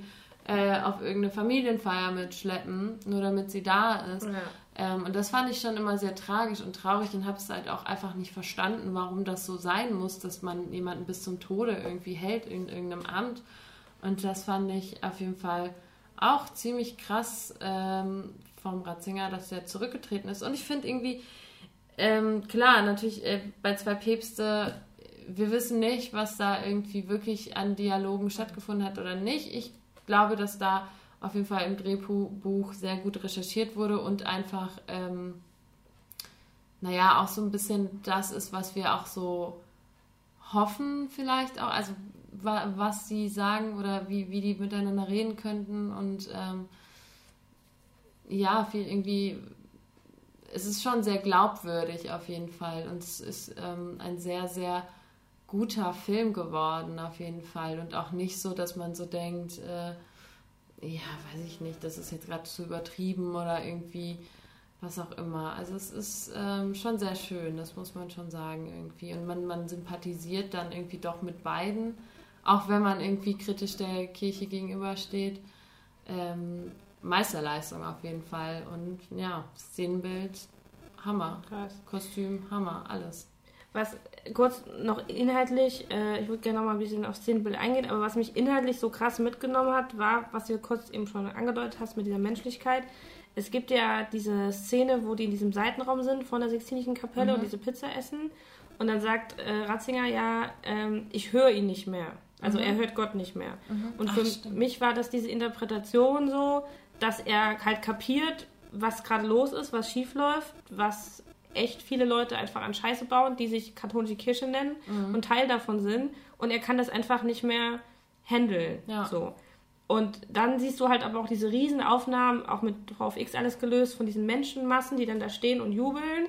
äh, auf irgendeine Familienfeier mitschleppen, nur damit sie da ist. Ja. Ähm, und das fand ich schon immer sehr tragisch und traurig und habe es halt auch einfach nicht verstanden, warum das so sein muss, dass man jemanden bis zum Tode irgendwie hält in irgendeinem Amt. Und das fand ich auf jeden Fall auch ziemlich krass ähm, vom Ratzinger, dass er zurückgetreten ist. Und ich finde irgendwie, ähm, klar, natürlich äh, bei zwei Päpste, wir wissen nicht, was da irgendwie wirklich an Dialogen stattgefunden hat oder nicht. Ich glaube, dass da auf jeden Fall im Drehbuch sehr gut recherchiert wurde und einfach, ähm, naja, auch so ein bisschen das ist, was wir auch so hoffen vielleicht auch, also wa was sie sagen oder wie, wie die miteinander reden könnten und ähm, ja, viel irgendwie, es ist schon sehr glaubwürdig auf jeden Fall und es ist ähm, ein sehr, sehr guter Film geworden auf jeden Fall und auch nicht so, dass man so denkt, äh, ja, weiß ich nicht, das ist jetzt gerade zu übertrieben oder irgendwie was auch immer. Also es ist ähm, schon sehr schön, das muss man schon sagen irgendwie. Und man, man sympathisiert dann irgendwie doch mit beiden, auch wenn man irgendwie kritisch der Kirche gegenübersteht. Ähm, Meisterleistung auf jeden Fall. Und ja, Szenenbild, Hammer. Krass. Kostüm, Hammer, alles. Was kurz noch inhaltlich, äh, ich würde gerne noch mal ein bisschen auf Szenenbild eingehen, aber was mich inhaltlich so krass mitgenommen hat, war, was du kurz eben schon angedeutet hast mit dieser Menschlichkeit. Es gibt ja diese Szene, wo die in diesem Seitenraum sind von der Sixtinischen Kapelle mhm. und diese Pizza essen. Und dann sagt äh, Ratzinger ja, ähm, ich höre ihn nicht mehr. Also mhm. er hört Gott nicht mehr. Mhm. Und Ach, für stimmt. mich war das diese Interpretation so, dass er halt kapiert, was gerade los ist, was schief läuft, was echt viele Leute einfach an Scheiße bauen, die sich katholische Kirche nennen mhm. und Teil davon sind. Und er kann das einfach nicht mehr handeln. Ja. So. Und dann siehst du halt aber auch diese Riesenaufnahmen, auch mit VFX alles gelöst, von diesen Menschenmassen, die dann da stehen und jubeln.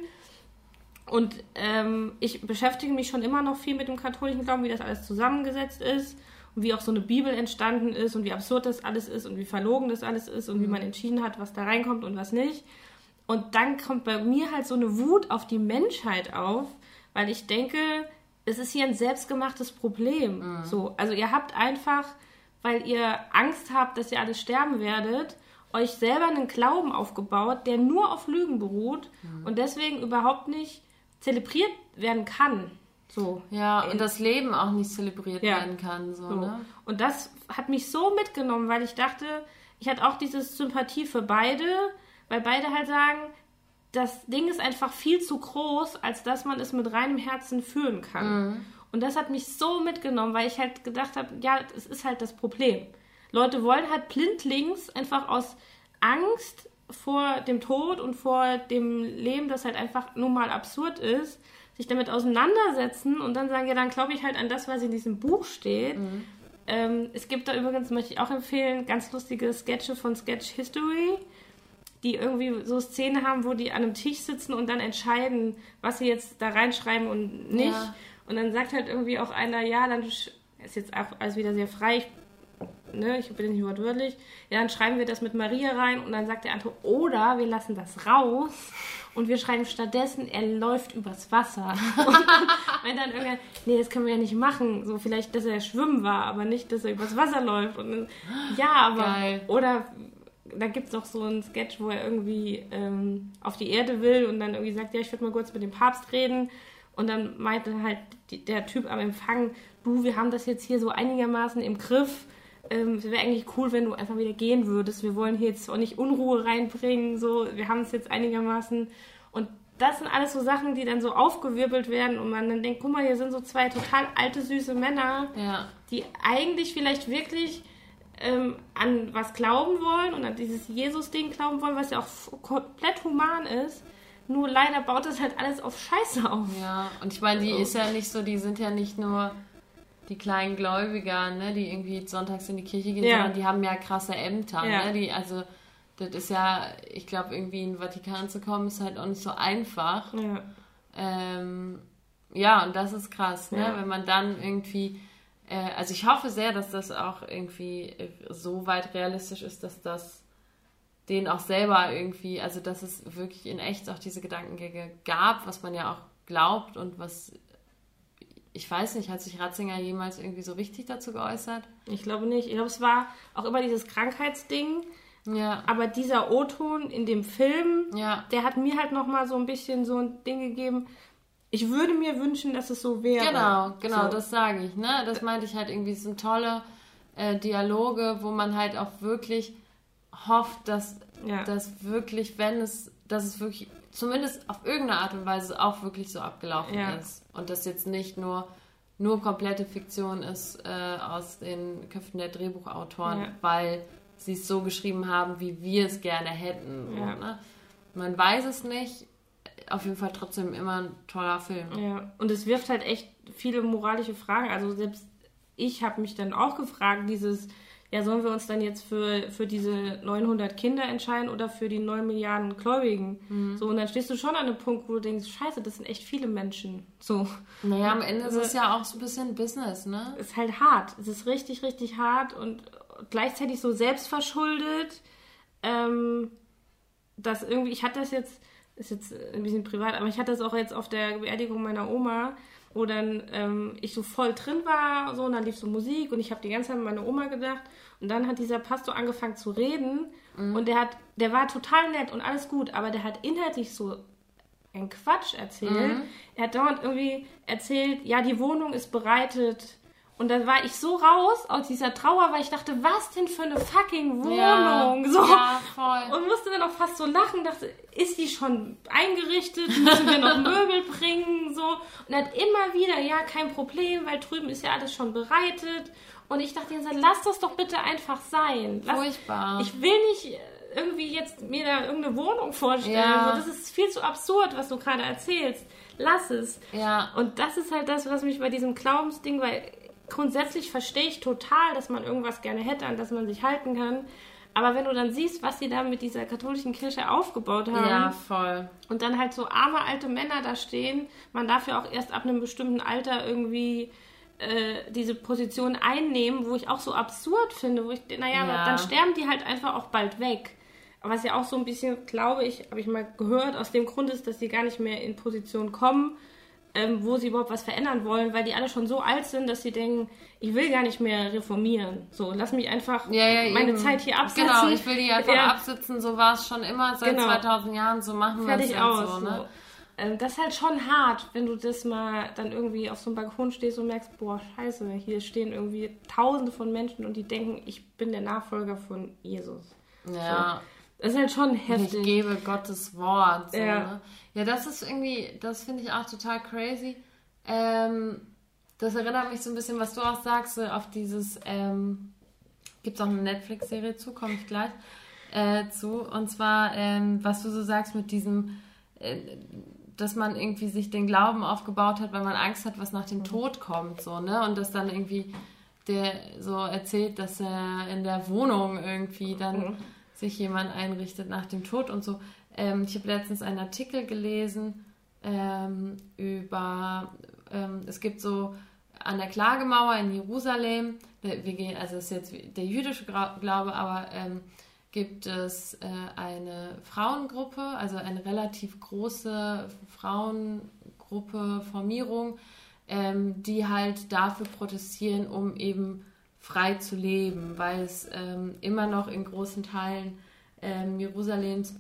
Und ähm, ich beschäftige mich schon immer noch viel mit dem katholischen Glauben, wie das alles zusammengesetzt ist und wie auch so eine Bibel entstanden ist und wie absurd das alles ist und wie verlogen das alles ist und mhm. wie man entschieden hat, was da reinkommt und was nicht. Und dann kommt bei mir halt so eine Wut auf die Menschheit auf, weil ich denke, es ist hier ein selbstgemachtes Problem. Mhm. So, also ihr habt einfach, weil ihr Angst habt, dass ihr alles sterben werdet, euch selber einen Glauben aufgebaut, der nur auf Lügen beruht mhm. und deswegen überhaupt nicht zelebriert werden kann. So. Ja, und das Leben auch nicht zelebriert ja. werden kann. So, so. Ne? Und das hat mich so mitgenommen, weil ich dachte, ich hatte auch diese Sympathie für beide, weil beide halt sagen, das Ding ist einfach viel zu groß, als dass man es mit reinem Herzen fühlen kann. Mhm. Und das hat mich so mitgenommen, weil ich halt gedacht habe, ja, es ist halt das Problem. Leute wollen halt blindlings einfach aus Angst vor dem Tod und vor dem Leben, das halt einfach nur mal absurd ist, sich damit auseinandersetzen und dann sagen, ja, dann glaube ich halt an das, was in diesem Buch steht. Mhm. Ähm, es gibt da übrigens, möchte ich auch empfehlen, ganz lustige Sketche von Sketch History die irgendwie so Szenen haben, wo die an einem Tisch sitzen und dann entscheiden, was sie jetzt da reinschreiben und nicht. Ja. Und dann sagt halt irgendwie auch einer, ja, dann ist jetzt auch alles wieder sehr frei, ich, ne, ich bin nicht wortwörtlich, ja, dann schreiben wir das mit Maria rein und dann sagt der andere, oder wir lassen das raus und wir schreiben stattdessen, er läuft übers Wasser. Und wenn dann irgendwann, nee, das können wir ja nicht machen. So vielleicht, dass er schwimmen war, aber nicht, dass er übers Wasser läuft. Und dann, ja, aber. Geil. Oder da gibt es noch so einen Sketch, wo er irgendwie ähm, auf die Erde will und dann irgendwie sagt, ja, ich würde mal kurz mit dem Papst reden. Und dann meinte halt die, der Typ am Empfang, du, wir haben das jetzt hier so einigermaßen im Griff. Ähm, es wäre eigentlich cool, wenn du einfach wieder gehen würdest. Wir wollen hier jetzt auch nicht Unruhe reinbringen. So, wir haben es jetzt einigermaßen. Und das sind alles so Sachen, die dann so aufgewirbelt werden und man dann denkt, guck mal, hier sind so zwei total alte, süße Männer, Ja. die eigentlich vielleicht wirklich ähm, an was glauben wollen und an dieses Jesus-Ding glauben wollen, was ja auch komplett human ist. Nur leider baut das halt alles auf Scheiße auf. Ja, und ich meine, die ist ja nicht so, die sind ja nicht nur die kleinen Gläubiger, ne, die irgendwie sonntags in die Kirche gehen, Ja. sondern die haben ja krasse Ämter, Ja. ne, die, also, das ist ja, ich glaube, irgendwie in den Vatikan zu kommen, ist halt auch nicht so einfach. Ja. Ähm, ja, und das ist krass, ne, wenn man dann irgendwie, also ich hoffe sehr, dass das auch irgendwie äh, so weit realistisch ist, dass das denen auch selber irgendwie, also dass es wirklich in echt auch diese Gedankengänge gab, was man ja auch glaubt und was, ich weiß nicht, hat sich Ratzinger jemals irgendwie so richtig dazu geäußert? Ich glaube nicht. Ich glaube, es war auch immer dieses Krankheitsding. Ja, Aber dieser O-Ton in dem Film, ja, der hat mir halt nochmal so ein bisschen so ein Ding gegeben. Ich würde mir wünschen, dass es so wäre. genau, genau, So. das sage ich, ne, das meinte ich halt irgendwie, es sind tolle äh, Dialoge, wo man halt auch wirklich hofft, dass Ja. das wirklich, wenn es, dass es wirklich zumindest auf irgendeine Art und Weise auch wirklich so abgelaufen Ja. ist. Und das jetzt nicht nur, nur komplette Fiktion ist äh, aus den Köpfen der Drehbuchautoren, Ja. weil sie es so geschrieben haben, wie wir es gerne hätten. Ja. So, ne? Man weiß es nicht. Auf jeden Fall trotzdem immer ein toller Film. Ja, und es wirft halt echt viele moralische Fragen. Also selbst ich habe mich dann auch gefragt, dieses, ja, sollen wir uns dann jetzt für, für diese 900 Kinder entscheiden oder für die 9 Milliarden Gläubigen? Mhm. So, und dann stehst du schon an einem Punkt, wo du denkst, scheiße, das sind echt viele Menschen. So, Naja, am Ende Also- ist es ja auch so ein bisschen Business, ne? ist halt hart. Es ist richtig, richtig hart und gleichzeitig so selbstverschuldet, ähm, dass irgendwie, ich hatte das jetzt, ist jetzt ein bisschen privat, aber ich hatte das auch jetzt auf der Beerdigung meiner Oma, wo dann ähm, ich so voll drin war, so, und dann lief so Musik und ich habe die ganze Zeit an meine Oma gedacht und dann hat dieser Pastor angefangen zu reden und der hat, der war total nett und alles gut, aber der hat inhaltlich so ein Quatsch erzählt. Er hat dauernd irgendwie erzählt, ja, die Wohnung ist bereitet. Und dann war ich so raus aus dieser Trauer, weil ich dachte, was denn für eine fucking Wohnung? Ja, so. ja, voll. Und musste dann auch fast so lachen, dachte, ist die schon eingerichtet? Müssen wir noch Möbel bringen? So. Und hat immer wieder, ja, kein Problem, weil drüben ist ja alles schon bereitet. Und ich dachte, lass das doch bitte einfach sein. Lass, Furchtbar. ich will nicht irgendwie jetzt mir da irgendeine Wohnung vorstellen. Ja. So, das ist viel zu absurd, was du gerade erzählst. Lass es. Ja. Und das ist halt das, was mich bei diesem Glaubensding, weil grundsätzlich verstehe ich total, dass man irgendwas gerne hätte, an das man sich halten kann. Aber wenn du dann siehst, was sie da mit dieser katholischen Kirche aufgebaut haben Ja, voll. und dann halt so arme alte Männer da stehen, man darf ja auch erst ab einem bestimmten Alter irgendwie äh, diese Position einnehmen, wo ich auch so absurd finde, wo ich, naja, Ja. dann sterben die halt einfach auch bald weg. Aber was ja auch so ein bisschen, glaube ich, habe ich mal gehört, aus dem Grund ist, dass sie gar nicht mehr in Position kommen, ähm, wo sie überhaupt was verändern wollen, weil die alle schon so alt sind, dass sie denken, ich will gar nicht mehr reformieren. So, lass mich einfach Ja, ja, meine eben. Zeit hier absetzen. Genau, ich will die einfach Ja. absitzen, so war es schon immer seit Genau. 2000 Jahren, so machen wir es jetzt aus. so, So. ne? Ähm, das ist halt schon hart, wenn du das mal dann irgendwie auf so einem Balkon stehst und merkst, boah, scheiße, hier stehen irgendwie tausende von Menschen und die denken, ich bin der Nachfolger von Jesus. Ja. Das ist halt schon Ich heftig. gebe Gottes Wort. So, Ja. ne? ja, das ist irgendwie, das finde ich auch total crazy. Ähm, das erinnert mich so ein bisschen, was du auch sagst, auf dieses, ähm, gibt es auch eine Netflix-Serie zu, komme ich gleich äh, zu. Und zwar, ähm, was du so sagst mit diesem, äh, dass man irgendwie sich den Glauben aufgebaut hat, weil man Angst hat, was nach dem Tod kommt, so, ne? Und das dann irgendwie der so erzählt, dass er in der Wohnung irgendwie dann sich jemand einrichtet nach dem Tod und so. Ähm, ich habe letztens einen Artikel gelesen ähm, über, ähm, es gibt so an der Klagemauer in Jerusalem, wir gehen, also ist jetzt der jüdische Glaube, aber ähm, gibt es äh, eine Frauengruppe, also eine relativ große Frauengruppe, Formierung, ähm, die halt dafür protestieren, um eben frei zu leben, weil es ähm, immer noch in großen Teilen ähm, Jerusalems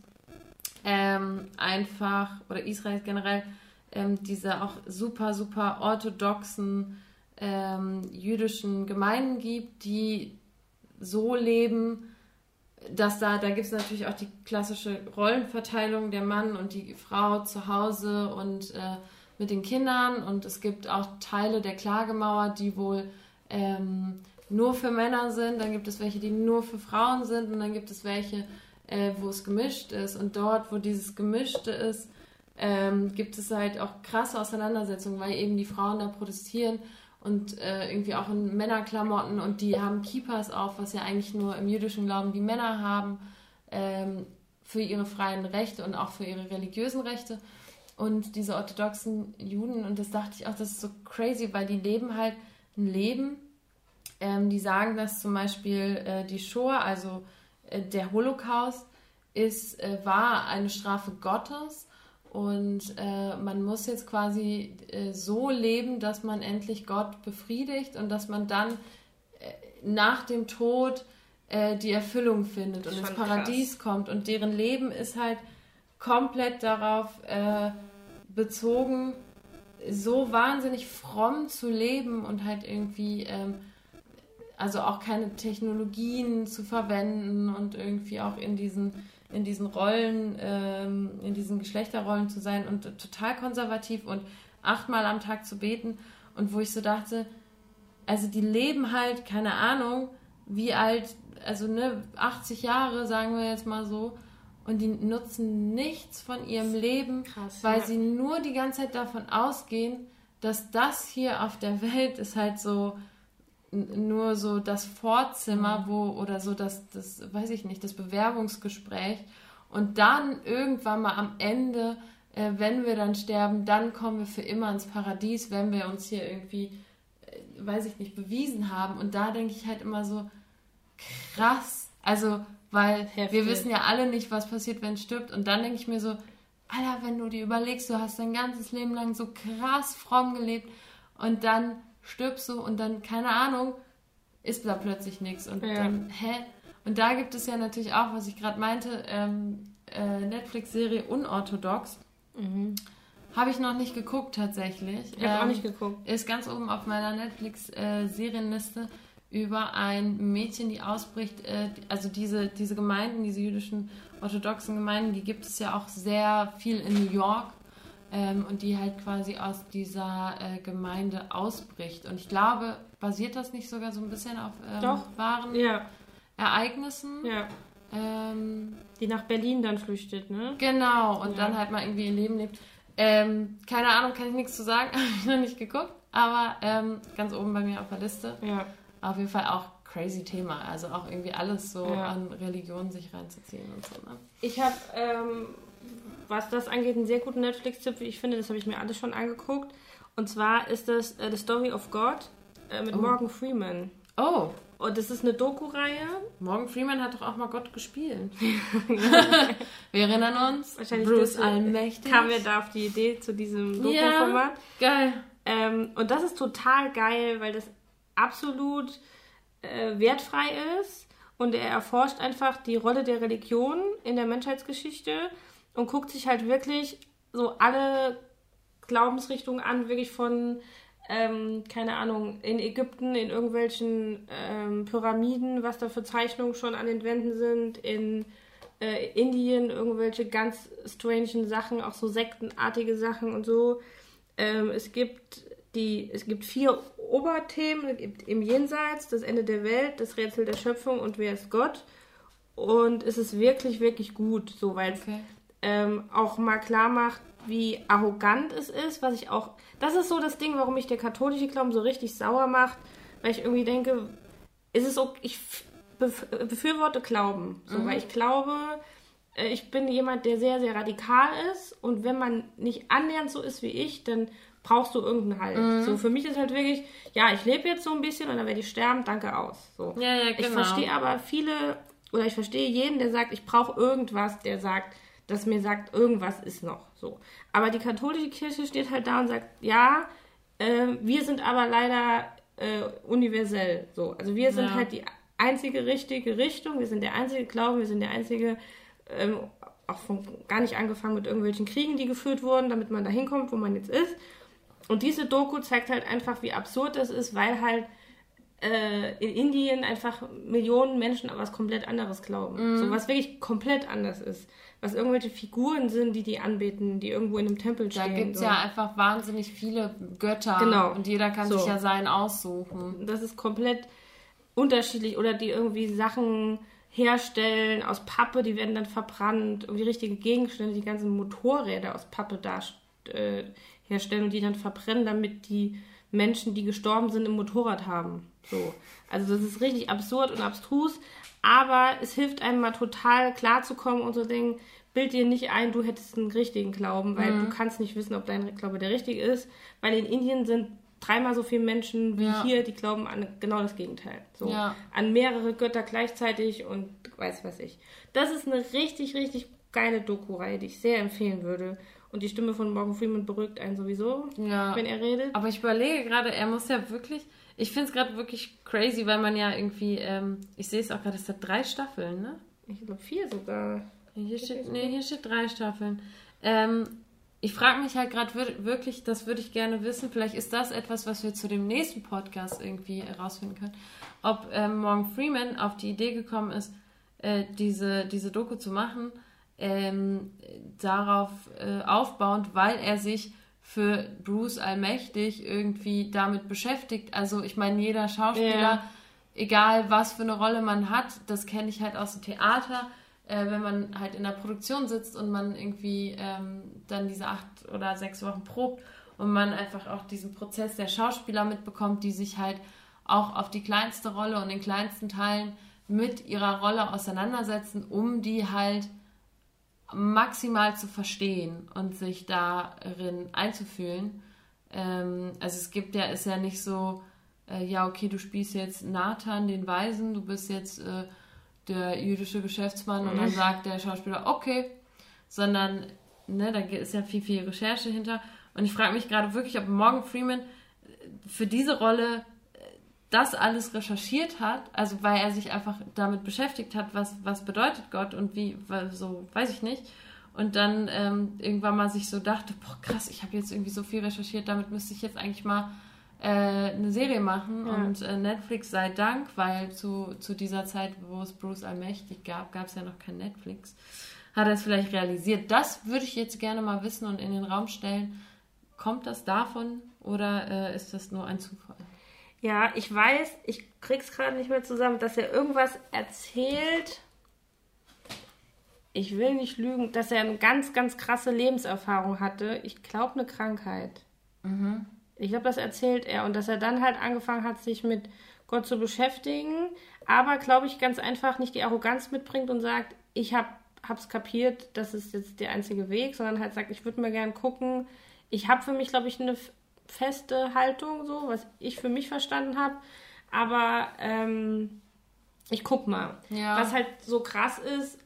ähm, einfach oder Israels generell ähm, diese auch super, super orthodoxen ähm, jüdischen Gemeinden gibt, die so leben, dass da, da gibt es natürlich auch die klassische Rollenverteilung der Mann und die Frau zu Hause und äh, mit den Kindern. Und es gibt auch Teile der Klagemauer, die wohl ähm, nur für Männer sind, dann gibt es welche, die nur für Frauen sind und dann gibt es welche, äh, wo es gemischt ist und dort, wo dieses Gemischte ist, ähm, gibt es halt auch krasse Auseinandersetzungen, weil eben die Frauen da protestieren und äh, irgendwie auch in Männerklamotten und die haben Keepers auf, was ja eigentlich nur im jüdischen Glauben die Männer haben, ähm, für ihre freien Rechte und auch für ihre religiösen Rechte. Und diese orthodoxen Juden, und das dachte ich auch, das ist so crazy, weil die leben halt ein Leben, ähm, die sagen, dass zum Beispiel äh, die Shoah, also äh, der Holocaust, ist, äh, war eine Strafe Gottes und äh, man muss jetzt quasi äh, so leben, dass man endlich Gott befriedigt und dass man dann äh, nach dem Tod die Erfüllung findet und ins Paradies krass. kommt. Und deren Leben ist halt komplett darauf bezogen, so wahnsinnig fromm zu leben und halt irgendwie, ähm, also auch keine Technologien zu verwenden und irgendwie auch in diesen in diesen Rollen, ähm, in diesen Geschlechterrollen zu sein und total konservativ und achtmal am Tag zu beten. Und wo ich so dachte, also die leben halt, keine Ahnung, wie alt, also ne, 80 Jahre, sagen wir jetzt mal so, und die nutzen nichts von ihrem Leben, Krass, weil ja. sie nur die ganze Zeit davon ausgehen, dass das hier auf der Welt ist halt so nur so das Vorzimmer, mhm. wo oder so das, das, weiß ich nicht, das Bewerbungsgespräch und dann irgendwann mal am Ende, äh, wenn wir dann sterben, dann kommen wir für immer ins Paradies, wenn wir uns hier irgendwie, äh, weiß ich nicht, bewiesen haben. Und da denke ich halt immer so, krass, also, weil Heftig. wir wissen ja alle nicht, was passiert, wenn es stirbt. Und dann denke ich mir so, Alter, wenn du dir überlegst, du hast dein ganzes Leben lang so krass fromm gelebt und dann stirbst du und dann, keine Ahnung, ist da plötzlich nichts. Und ja. dann, hä? Und da gibt es ja natürlich auch, was ich gerade meinte, ähm, äh, Netflix-Serie Unorthodox. Mhm. Habe ich noch nicht geguckt tatsächlich. Ich habe ähm, auch nicht geguckt. Ist ganz oben auf meiner Netflix-Serienliste äh, über ein Mädchen, die ausbricht. Äh, also diese, diese Gemeinden, diese jüdischen orthodoxen Gemeinden, die gibt es ja auch sehr viel in New York ähm, und die halt quasi aus dieser äh, Gemeinde ausbricht. Und ich glaube, basiert das nicht sogar so ein bisschen auf ähm, wahren ja. Ereignissen? Ja. Ähm, die nach Berlin dann flüchtet, ne? Genau, und ja. dann halt mal irgendwie ihr Leben lebt. Ähm, keine Ahnung, kann ich nichts zu sagen, habe ich noch nicht geguckt, aber ähm, ganz oben bei mir auf der Liste. Ja. Auf jeden Fall auch crazy Thema, also auch irgendwie alles so ja. an Religion sich reinzuziehen und so. Ne? Ich habe ähm, was das angeht, einen sehr guten Netflix-Tipp, wie ich finde. Das habe ich mir alles schon angeguckt. Und zwar ist das uh, The Story of God uh, mit oh. Morgan Freeman. Oh. Und das ist eine Doku-Reihe. Morgan Freeman hat doch auch mal Gott gespielt. Wir erinnern uns. Wahrscheinlich Bruce Allmächtig. Kamen wir da auf die Idee zu diesem Doku-Format. Ja, geil. Ähm, und das ist total geil, weil das absolut äh, wertfrei ist. Und er erforscht einfach die Rolle der Religion in der Menschheitsgeschichte und guckt sich halt wirklich so alle Glaubensrichtungen an, wirklich von, ähm, keine Ahnung, in Ägypten, in irgendwelchen ähm, Pyramiden, was da für Zeichnungen schon an den Wänden sind, in äh, Indien irgendwelche ganz strangen Sachen, auch so sektenartige Sachen und so. Ähm, es gibt die, es gibt vier Oberthemen, es gibt im Jenseits, das Ende der Welt, das Rätsel der Schöpfung und wer ist Gott. Und es ist wirklich, wirklich gut, so weil okay ähm, auch mal klar macht, wie arrogant es ist, was ich auch, das ist so das Ding, warum mich der katholische Glauben so richtig sauer macht, weil ich irgendwie denke, ist es okay, ich befürworte Glauben, so, mhm. weil ich glaube, äh, ich bin jemand, der sehr, sehr radikal ist und wenn man nicht annähernd so ist wie ich, dann brauchst du irgendeinen Halt. Mhm. So, für mich ist halt wirklich, ja, ich lebe jetzt so ein bisschen und dann werde ich sterben, danke aus. So. Ja, ja, genau. Ich verstehe aber viele, oder ich verstehe jeden, der sagt, ich brauche irgendwas, der sagt, das mir sagt, irgendwas ist noch. So. Aber die katholische Kirche steht halt da und sagt, ja, äh, wir sind aber leider äh, universell. So. Also wir sind ja. halt die einzige richtige Richtung, wir sind der einzige Glauben, wir sind der einzige, ähm, auch von, gar nicht angefangen mit irgendwelchen Kriegen, die geführt wurden, damit man da hinkommt, wo man jetzt ist. Und diese Doku zeigt halt einfach, wie absurd das ist, weil halt äh, in Indien einfach Millionen Menschen an was komplett anderes glauben. Mm. So was wirklich komplett anders ist. Was irgendwelche Figuren sind, die die anbeten, die irgendwo in einem Tempel stehen. Da gibt es so. ja einfach wahnsinnig viele Götter. Genau. Und jeder kann so. sich ja seinen aussuchen. Das ist komplett unterschiedlich. Oder die irgendwie Sachen herstellen aus Pappe, die werden dann verbrannt. Irgendwie richtige Gegenstände, die ganzen Motorräder aus Pappe da äh, herstellen und die dann verbrennen, damit die Menschen, die gestorben sind, im Motorrad haben. So. Also das ist richtig absurd und abstrus, aber es hilft einem mal total klarzukommen und zu denken, bild dir nicht ein, du hättest einen richtigen Glauben, weil mhm. du kannst nicht wissen, ob dein Glaube der richtige ist, weil in Indien sind dreimal so viele Menschen wie ja. hier, die glauben an genau das Gegenteil. So. Ja. An mehrere Götter gleichzeitig und weiß was ich. Das ist eine richtig, richtig geile Doku-Reihe, die ich sehr empfehlen würde. Und die Stimme von Morgan Freeman beruhigt einen sowieso, ja. wenn er redet. Aber ich überlege gerade, er muss ja wirklich. Ich finde es gerade wirklich crazy, weil man ja irgendwie. Ähm, ich sehe es auch gerade, es hat drei Staffeln, ne? Ich glaube vier sogar. Hier steht, nee, hier steht drei Staffeln. Ähm, ich frage mich halt gerade wirklich, das würde ich gerne wissen, vielleicht ist das etwas, was wir zu dem nächsten Podcast irgendwie herausfinden können, ob ähm, Morgan Freeman auf die Idee gekommen ist, äh, diese, diese Doku zu machen, ähm, darauf äh, aufbauend, weil er sich für Bruce Allmächtig irgendwie damit beschäftigt. Also ich meine, jeder Schauspieler, ja. egal was für eine Rolle man hat, das kenne ich halt aus dem Theater, äh, wenn man halt in der Produktion sitzt und man irgendwie ähm, dann diese acht oder sechs Wochen probt und man einfach auch diesen Prozess der Schauspieler mitbekommt, die sich halt auch auf die kleinste Rolle und den kleinsten Teilen mit ihrer Rolle auseinandersetzen, um die halt maximal zu verstehen und sich darin einzufühlen. Ähm, also es gibt ja, ist ja nicht so, äh, ja, okay, du spielst jetzt Nathan, den Weisen, du bist jetzt äh, der jüdische Geschäftsmann und dann mhm. sagt der Schauspieler, okay, sondern ne, da ist ja viel, viel Recherche hinter. Und ich frage mich gerade wirklich, ob Morgan Freeman für diese Rolle das alles recherchiert hat, also weil er sich einfach damit beschäftigt hat, was, was bedeutet Gott und wie, so weiß ich nicht. Und dann ähm, irgendwann mal sich so dachte, boah krass, ich habe jetzt irgendwie so viel recherchiert, damit müsste ich jetzt eigentlich mal äh, eine Serie machen. Ja. Und äh, Netflix sei Dank, weil zu, zu dieser Zeit, wo es Bruce Allmächtig gab, gab es ja noch kein Netflix, hat er es vielleicht realisiert. Das würde ich jetzt gerne mal wissen und in den Raum stellen. Kommt das davon oder äh, ist das nur ein Zufall? Ja, ich weiß, ich krieg's gerade nicht mehr zusammen, dass er irgendwas erzählt. Ich will nicht lügen, dass er eine ganz, ganz krasse Lebenserfahrung hatte. Ich glaube, eine Krankheit. Mhm. Ich glaube, das erzählt er. Und dass er dann halt angefangen hat, sich mit Gott zu beschäftigen. Aber, glaube ich, ganz einfach nicht die Arroganz mitbringt und sagt, ich habe es kapiert, das ist jetzt der einzige Weg, sondern halt sagt, ich würde mir gerne gucken. Ich habe für mich, glaube ich, eine feste Haltung, so, was ich für mich verstanden habe. Aber ähm, ich guck mal. Ja. Was halt so krass ist,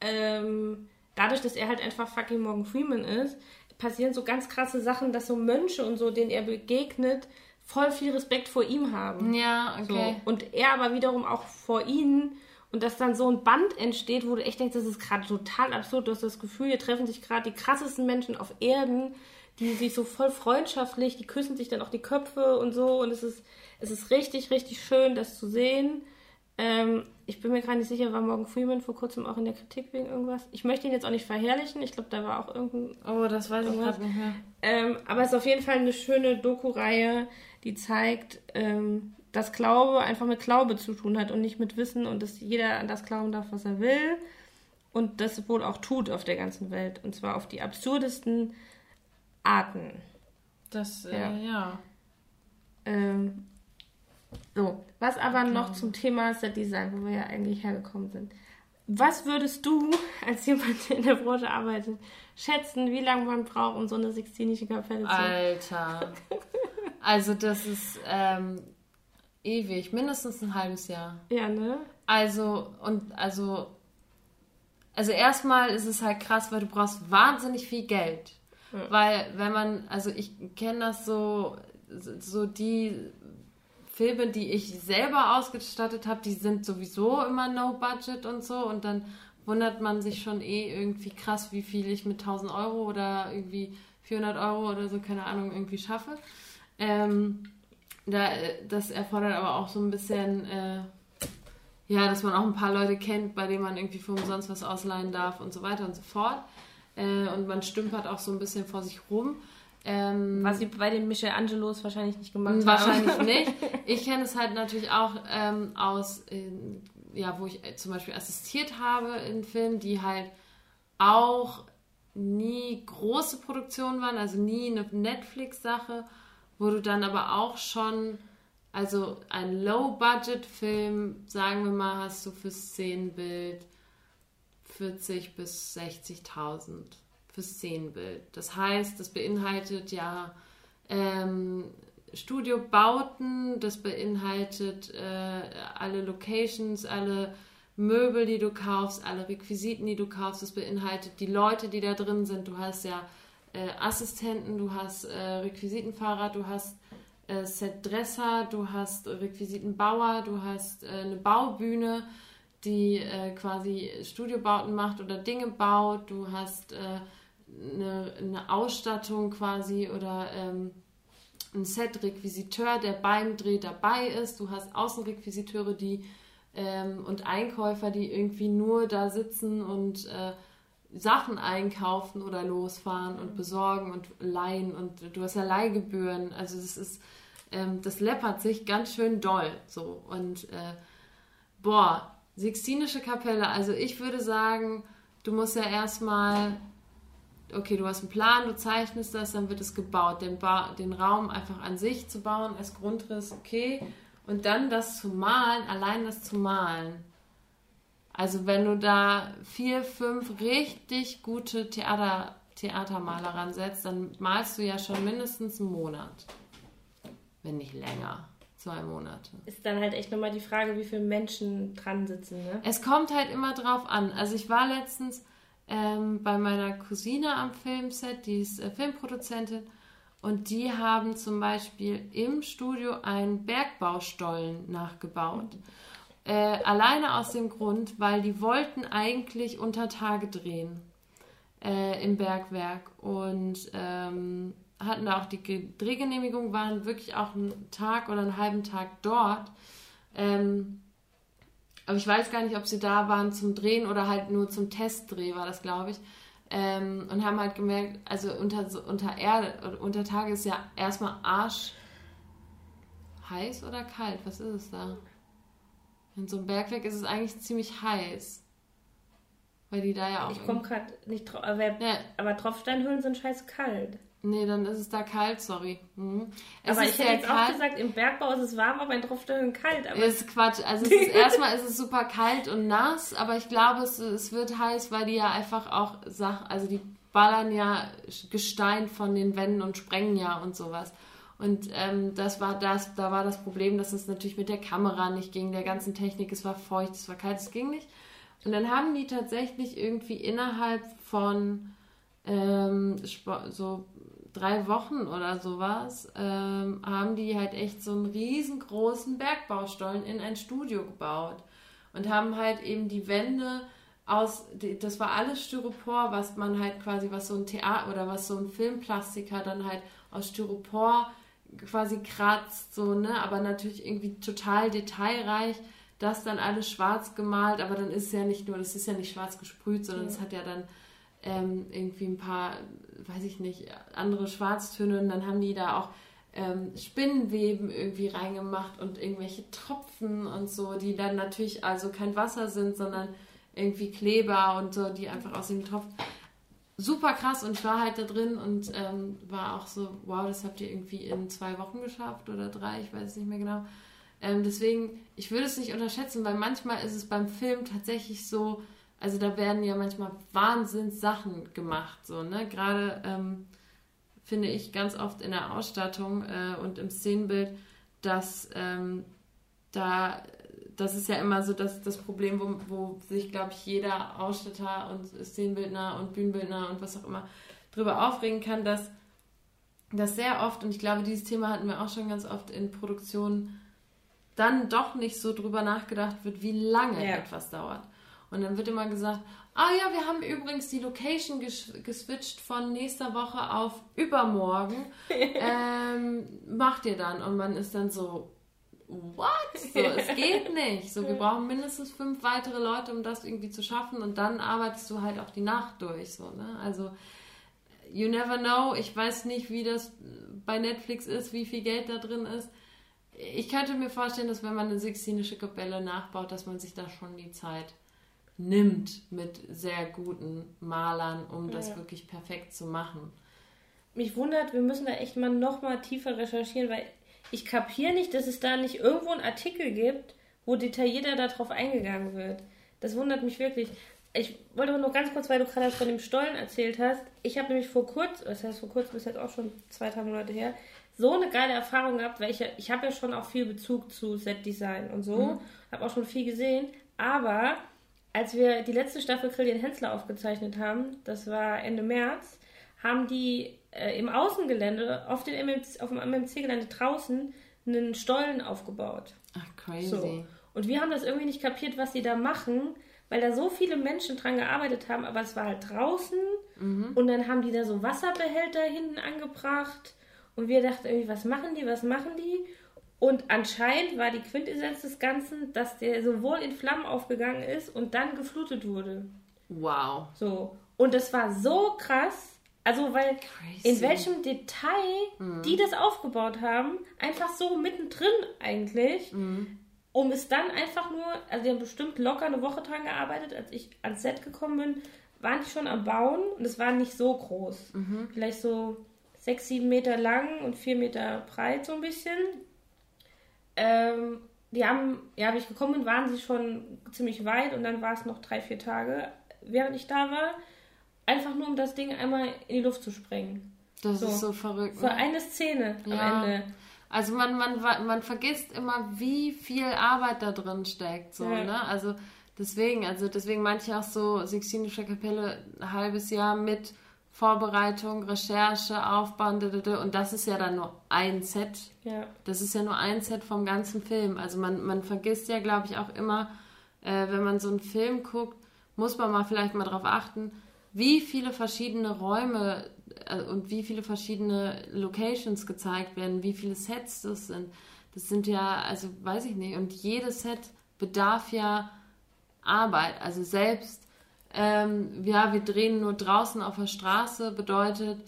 ähm, dadurch, dass er halt einfach fucking Morgan Freeman ist, passieren so ganz krasse Sachen, dass so Mönche und so, denen er begegnet, voll viel Respekt vor ihm haben. Ja, okay. So. Und er aber wiederum auch vor ihnen. Und dass dann so ein Band entsteht, wo du echt denkst, das ist gerade total absurd. Du hast das Gefühl, hier treffen sich gerade die krassesten Menschen auf Erden die sich so voll freundschaftlich, die küssen sich dann auch die Köpfe und so. Und es ist, es ist richtig, richtig schön, das zu sehen. Ähm, ich bin mir gar nicht sicher, war Morgan Freeman vor kurzem auch in der Kritik wegen irgendwas. Ich möchte ihn jetzt auch nicht verherrlichen. Ich glaube, da war auch irgendein. Oh, das weiß irgendwas. ich nicht mehr. Ähm, aber es ist auf jeden Fall eine schöne Doku-Reihe, die zeigt, ähm, dass Glaube einfach mit Glaube zu tun hat und nicht mit Wissen und dass jeder an das glauben darf, was er will. Und das wohl auch tut auf der ganzen Welt. Und zwar auf die absurdesten Arten. Das, äh, ja. ja. Ähm, so, was aber okay. noch zum Thema Set Design, wo wir ja eigentlich hergekommen sind. Was würdest du, als jemand, der in der Branche arbeitet, schätzen, wie lange man braucht, um so eine sixtinische Kapelle zu Alter. Also das ist ähm, ewig, mindestens ein halbes Jahr. Ja, ne? Also, und also, also erstmal ist es halt krass, weil du brauchst wahnsinnig viel Geld. Ja. Weil, wenn man, also ich kenne das so, so die Filme, die ich selber ausgestattet habe, die sind sowieso immer no budget und so und dann wundert man sich schon eh irgendwie krass, wie viel ich mit 1000 Euro oder irgendwie 400 Euro oder so, keine Ahnung, irgendwie schaffe. Ähm, da, das erfordert aber auch so ein bisschen, äh, ja, dass man auch ein paar Leute kennt, bei denen man irgendwie für umsonst was ausleihen darf und so weiter und so fort. Äh, und man stümpert auch so ein bisschen vor sich rum. Ähm, Was sie bei den Michelangelos wahrscheinlich nicht gemacht Wahrscheinlich haben. nicht. Ich kenne es halt natürlich auch ähm, aus, äh, ja, wo ich äh, zum Beispiel assistiert habe in Filmen, die halt auch nie große Produktionen waren, also nie eine Netflix-Sache, wo du dann aber auch schon, also ein Low-Budget-Film, sagen wir mal, hast du für Szenenbild 40 bis 60.000 für Szenenbild. Das heißt, das beinhaltet ja ähm, Studiobauten, das beinhaltet äh, alle Locations, alle Möbel, die du kaufst, alle Requisiten, die du kaufst, das beinhaltet die Leute, die da drin sind. Du hast ja äh, Assistenten, du hast äh, Requisitenfahrer, du hast äh, Setdresser, du hast Requisitenbauer, du hast äh, eine Baubühne, die äh, quasi Studiobauten macht oder Dinge baut, du hast äh, eine, eine Ausstattung quasi oder ähm, ein Set-Requisiteur, der beim Dreh dabei ist. Du hast Außenrequisiteure, die ähm, und Einkäufer, die irgendwie nur da sitzen und äh, Sachen einkaufen oder losfahren und besorgen und leihen und du hast ja Leihgebühren. Also das ist, ähm, das läppert sich ganz schön doll so und äh, boah, Sixtinische Kapelle, also ich würde sagen, du musst ja erstmal okay, du hast einen Plan, du zeichnest das, dann wird es gebaut. Den, ba den Raum einfach an sich zu bauen als Grundriss, okay. Und dann das zu malen, allein das zu malen. Also wenn du da vier, fünf richtig gute Theater, Theatermaler ransetzt, dann malst du ja schon mindestens einen Monat. Wenn nicht länger. Zwei Monate. Ist dann halt echt nochmal die Frage, wie viele Menschen dran sitzen, ne? Es kommt halt immer drauf an. Also ich war letztens ähm, bei meiner Cousine am Filmset, die ist äh, Filmproduzentin, und die haben zum Beispiel im Studio einen Bergbaustollen nachgebaut. Äh, alleine aus dem Grund, weil die wollten eigentlich unter Tage drehen äh, im Bergwerk und ähm, hatten da auch die Ge- Drehgenehmigung, waren wirklich auch einen Tag oder einen halben Tag dort. Ähm, aber ich weiß gar nicht, ob sie da waren zum Drehen oder halt nur zum Testdreh, war das, glaube ich. Ähm, und haben halt gemerkt, also unter, unter Erde, unter Tage ist ja erstmal Arsch heiß oder kalt? Was ist es da? In so einem Bergwerk ist es eigentlich ziemlich heiß. Weil die da ja auch. Ich komme gerade nicht drauf. Aber, Ja. aber Tropfsteinhöhlen sind scheiße kalt. Nee, dann ist es da kalt, sorry. Mhm. Es aber ist ich hätte jetzt auch gesagt, im Bergbau ist es warm, aber in Tropfsteinhöhlen kalt. Aber ist Quatsch. Also es ist, erstmal ist es super kalt und nass, aber ich glaube, es, es wird heiß, weil die ja einfach auch Sachen, also die ballern ja Gestein von den Wänden und sprengen ja und sowas. Und ähm, das war das, da war das Problem, dass es natürlich mit der Kamera nicht ging, der ganzen Technik, es war feucht, es war kalt, es ging nicht. Und dann haben die tatsächlich irgendwie innerhalb von ähm, so drei Wochen oder sowas, ähm, haben die halt echt so einen riesengroßen Bergbaustollen in ein Studio gebaut und haben halt eben die Wände aus, das war alles Styropor, was man halt quasi, was so ein Theater oder was so ein Filmplastiker dann halt aus Styropor quasi kratzt, so, ne, aber natürlich irgendwie total detailreich, das dann alles schwarz gemalt, aber dann ist es ja nicht nur, das ist ja nicht schwarz gesprüht, sondern es hat ja dann ähm, irgendwie ein paar, weiß ich nicht, andere Schwarztöne und dann haben die da auch ähm, Spinnenweben irgendwie reingemacht und irgendwelche Tropfen und so, die dann natürlich also kein Wasser sind, sondern irgendwie Kleber und so, die einfach aus dem Tropf. Super krass und ich war halt da drin und ähm, war auch so, wow, das habt ihr irgendwie in zwei Wochen geschafft oder drei, ich weiß es nicht mehr genau. Ähm, deswegen, ich würde es nicht unterschätzen, weil manchmal ist es beim Film tatsächlich so, also da werden ja manchmal Wahnsinnssachen gemacht, so, ne? Gerade ähm, finde ich ganz oft in der Ausstattung äh, und im Szenenbild, dass ähm, da, das ist ja immer so das, das Problem, wo, wo sich, glaube ich, jeder Ausstatter und Szenenbildner und Bühnenbildner und was auch immer drüber aufregen kann, dass das sehr oft, und ich glaube, dieses Thema hatten wir auch schon ganz oft in Produktionen, dann doch nicht so drüber nachgedacht wird, wie lange ja. etwas dauert. Und dann wird immer gesagt, ah ja, wir haben übrigens die Location ges geswitcht von nächster Woche auf übermorgen. ähm, macht ihr dann. Und man ist dann so, what? So, es geht nicht. So, wir brauchen mindestens fünf weitere Leute, um das irgendwie zu schaffen. Und dann arbeitest du halt auch die Nacht durch. So, ne? Also, you never know. Ich weiß nicht, wie das bei Netflix ist, wie viel Geld da drin ist. Ich könnte mir vorstellen, dass wenn man eine sixtinische Kapelle nachbaut, dass man sich da schon die Zeit nimmt mit sehr guten Malern, um das wirklich perfekt zu machen. Mich wundert, wir müssen da echt mal noch mal tiefer recherchieren, weil ich kapiere nicht, dass es da nicht irgendwo einen Artikel gibt, wo detaillierter darauf eingegangen wird. Das wundert mich wirklich. Ich wollte aber noch ganz kurz, weil du gerade von dem Stollen erzählt hast. Ich habe nämlich vor kurzem, das heißt vor kurzem, ist jetzt auch schon zwei, drei Monate her, so eine geile Erfahrung gehabt, weil ich, ich habe ja schon auch viel Bezug zu Set-Design und so, mhm. habe auch schon viel gesehen, aber als wir die letzte Staffel Grill den Hensler aufgezeichnet haben, das war Ende März, haben die äh, im Außengelände, auf, den MMC, auf dem MMC-Gelände draußen, einen Stollen aufgebaut. Ach, crazy. So. Und wir haben das irgendwie nicht kapiert, was sie da machen, weil da so viele Menschen dran gearbeitet haben, aber es war halt draußen mhm. und dann haben die da so Wasserbehälter hinten angebracht und wir dachten irgendwie, was machen die, was machen die? Und anscheinend war die Quintessenz des Ganzen, dass der sowohl in Flammen aufgegangen ist und dann geflutet wurde. Wow. So. Und das war so krass. Also, weil Crazy. in welchem Detail mhm. die das aufgebaut haben, einfach so mittendrin eigentlich, mhm. um es dann einfach nur, also die haben bestimmt locker eine Woche dran gearbeitet, als ich ans Set gekommen bin, waren die schon am Bauen und es war nicht so groß. Mhm. Vielleicht so sechs, sieben Meter lang und vier Meter breit so ein bisschen. Ähm, die haben, ja, wie ich gekommen bin, waren sie schon ziemlich weit und dann war es noch drei, vier Tage, während ich da war. Einfach nur, um das Ding einmal in die Luft zu sprengen. Das so. ist so verrückt. Für ne? eine Szene am ja. Ende. Also man, man, man vergisst immer, wie viel Arbeit da drin steckt. So, ja. ne? Also deswegen, also deswegen manche auch so Sixtinische Kapelle ein halbes Jahr mit Vorbereitung, Recherche, Aufbauen, und das ist ja dann nur ein Set. Ja. Das ist ja nur ein Set vom ganzen Film. Also man, man vergisst ja, glaube ich, auch immer, äh, wenn man so einen Film guckt, muss man mal vielleicht mal darauf achten, wie viele verschiedene Räume äh, und wie viele verschiedene Locations gezeigt werden, wie viele Sets das sind. Das sind ja, also weiß ich nicht, und jedes Set bedarf ja Arbeit. Also selbst ähm, ja, wir drehen nur draußen auf der Straße, bedeutet,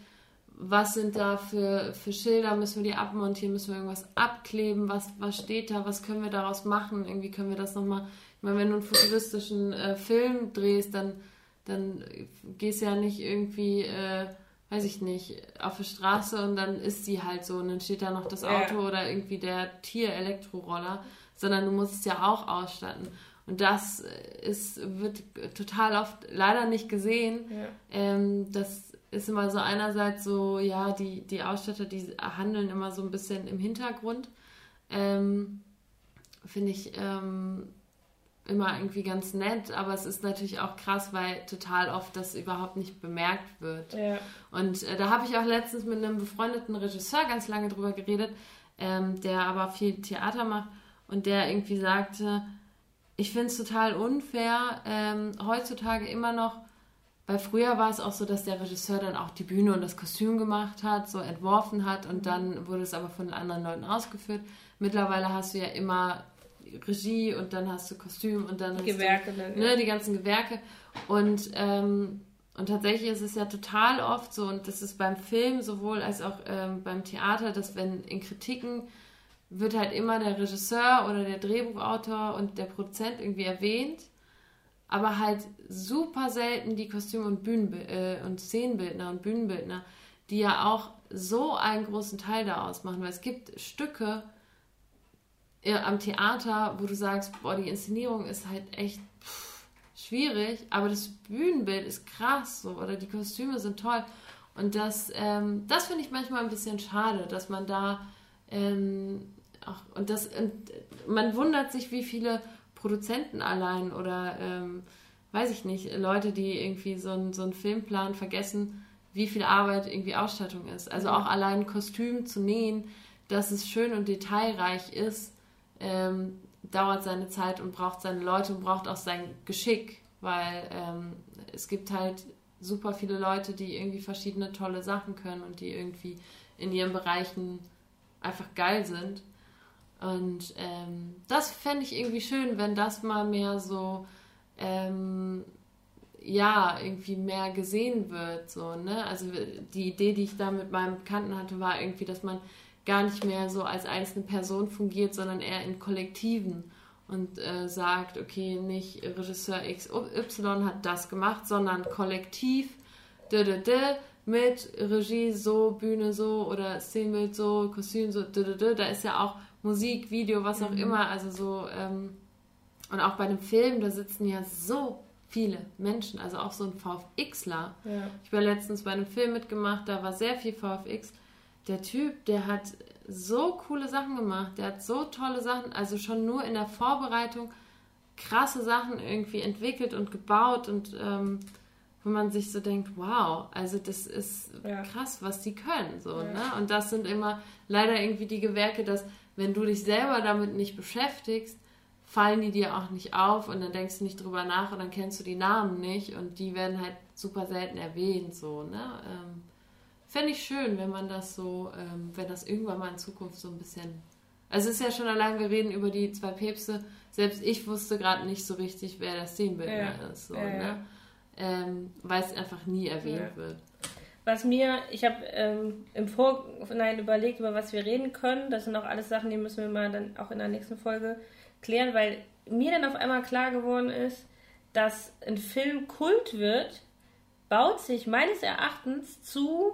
was sind da für, für Schilder, müssen wir die abmontieren, müssen wir irgendwas abkleben, was, was steht da, was können wir daraus machen, irgendwie können wir das nochmal, ich meine, wenn du einen futuristischen äh, Film drehst, dann, dann gehst du ja nicht irgendwie, äh, weiß ich nicht, auf die Straße und dann ist sie halt so und dann steht da noch das Auto ja. oder irgendwie der Tier-Elektroroller, sondern du musst es ja auch ausstatten. Und das ist, wird total oft leider nicht gesehen. Ja. Ähm, das ist immer so einerseits so, ja, die, die Ausstatter, die handeln immer so ein bisschen im Hintergrund. Ähm, Finde ich ähm, immer irgendwie ganz nett, aber es ist natürlich auch krass, weil total oft das überhaupt nicht bemerkt wird. Ja. Und äh, da habe ich auch letztens mit einem befreundeten Regisseur ganz lange drüber geredet, ähm, der aber viel Theater macht und der irgendwie sagte, ich finde es total unfair, ähm, heutzutage immer noch, weil früher war es auch so, dass der Regisseur dann auch die Bühne und das Kostüm gemacht hat, so entworfen hat und dann wurde es aber von anderen Leuten ausgeführt. Mittlerweile hast du ja immer Regie und dann hast du Kostüm und dann die Gewerke, du, ne, die ganzen Gewerke und ähm, und tatsächlich ist es ja total oft so, und das ist beim Film sowohl als auch ähm, beim Theater, dass wenn in Kritiken wird halt immer der Regisseur oder der Drehbuchautor und der Produzent irgendwie erwähnt, aber halt super selten die Kostüm- und, Bühnen äh, und Szenenbildner und Bühnenbildner, die ja auch so einen großen Teil da ausmachen, weil es gibt Stücke äh, am Theater, wo du sagst, boah, die Inszenierung ist halt echt pff, schwierig, aber das Bühnenbild ist krass so oder die Kostüme sind toll. Und das, ähm, das finde ich manchmal ein bisschen schade, dass man da ähm, auch, und das und man wundert sich, wie viele Produzenten allein oder ähm, weiß ich nicht, Leute, die irgendwie so, ein, so einen Filmplan vergessen, wie viel Arbeit irgendwie Ausstattung ist. Also auch allein ein Kostüm zu nähen, dass es schön und detailreich ist, ähm, dauert seine Zeit und braucht seine Leute und braucht auch sein Geschick, weil ähm, es gibt halt super viele Leute, die irgendwie verschiedene tolle Sachen können und die irgendwie in ihren Bereichen einfach geil sind. Und ähm, das fände ich irgendwie schön, wenn das mal mehr so, ähm, ja, irgendwie mehr gesehen wird. So, ne? Also die Idee, die ich da mit meinem Bekannten hatte, war irgendwie, dass man gar nicht mehr so als einzelne Person fungiert, sondern eher in Kollektiven und äh, sagt, okay, nicht Regisseur XY hat das gemacht, sondern kollektiv d -d -d, mit Regie so, Bühne so oder Szenenbild so, Kostüm so, da ist ja auch Musik, Video, was auch mhm. immer, also so ähm, und auch bei einem Film, da sitzen ja so viele Menschen, also auch so ein VFXler. Ja. Ich war letztens bei einem Film mitgemacht, da war sehr viel VFX. Der Typ, der hat so coole Sachen gemacht, der hat so tolle Sachen, also schon nur in der Vorbereitung krasse Sachen irgendwie entwickelt und gebaut und ähm, wo man sich so denkt, wow, also das ist ja. krass, was die können. So, ja. ne? Und das sind immer leider irgendwie die Gewerke, dass wenn du dich selber damit nicht beschäftigst, fallen die dir auch nicht auf und dann denkst du nicht drüber nach und dann kennst du die Namen nicht und die werden halt super selten erwähnt. So, ne? Ähm, Fände ich schön, wenn man das so, ähm, wenn das irgendwann mal in Zukunft so ein bisschen. Also es ist ja schon allein, wir reden über die zwei Päpste. Selbst ich wusste gerade nicht so richtig, wer der Szenenbildner ja. ist. So, ja, ne? ähm, weil es einfach nie erwähnt wird. Was mir, ich habe ähm, im Vorhinein überlegt, über was wir reden können. Das sind auch alles Sachen, die müssen wir mal dann auch in der nächsten Folge klären, weil mir dann auf einmal klar geworden ist, dass ein Film Kult wird, baut sich meines Erachtens zu,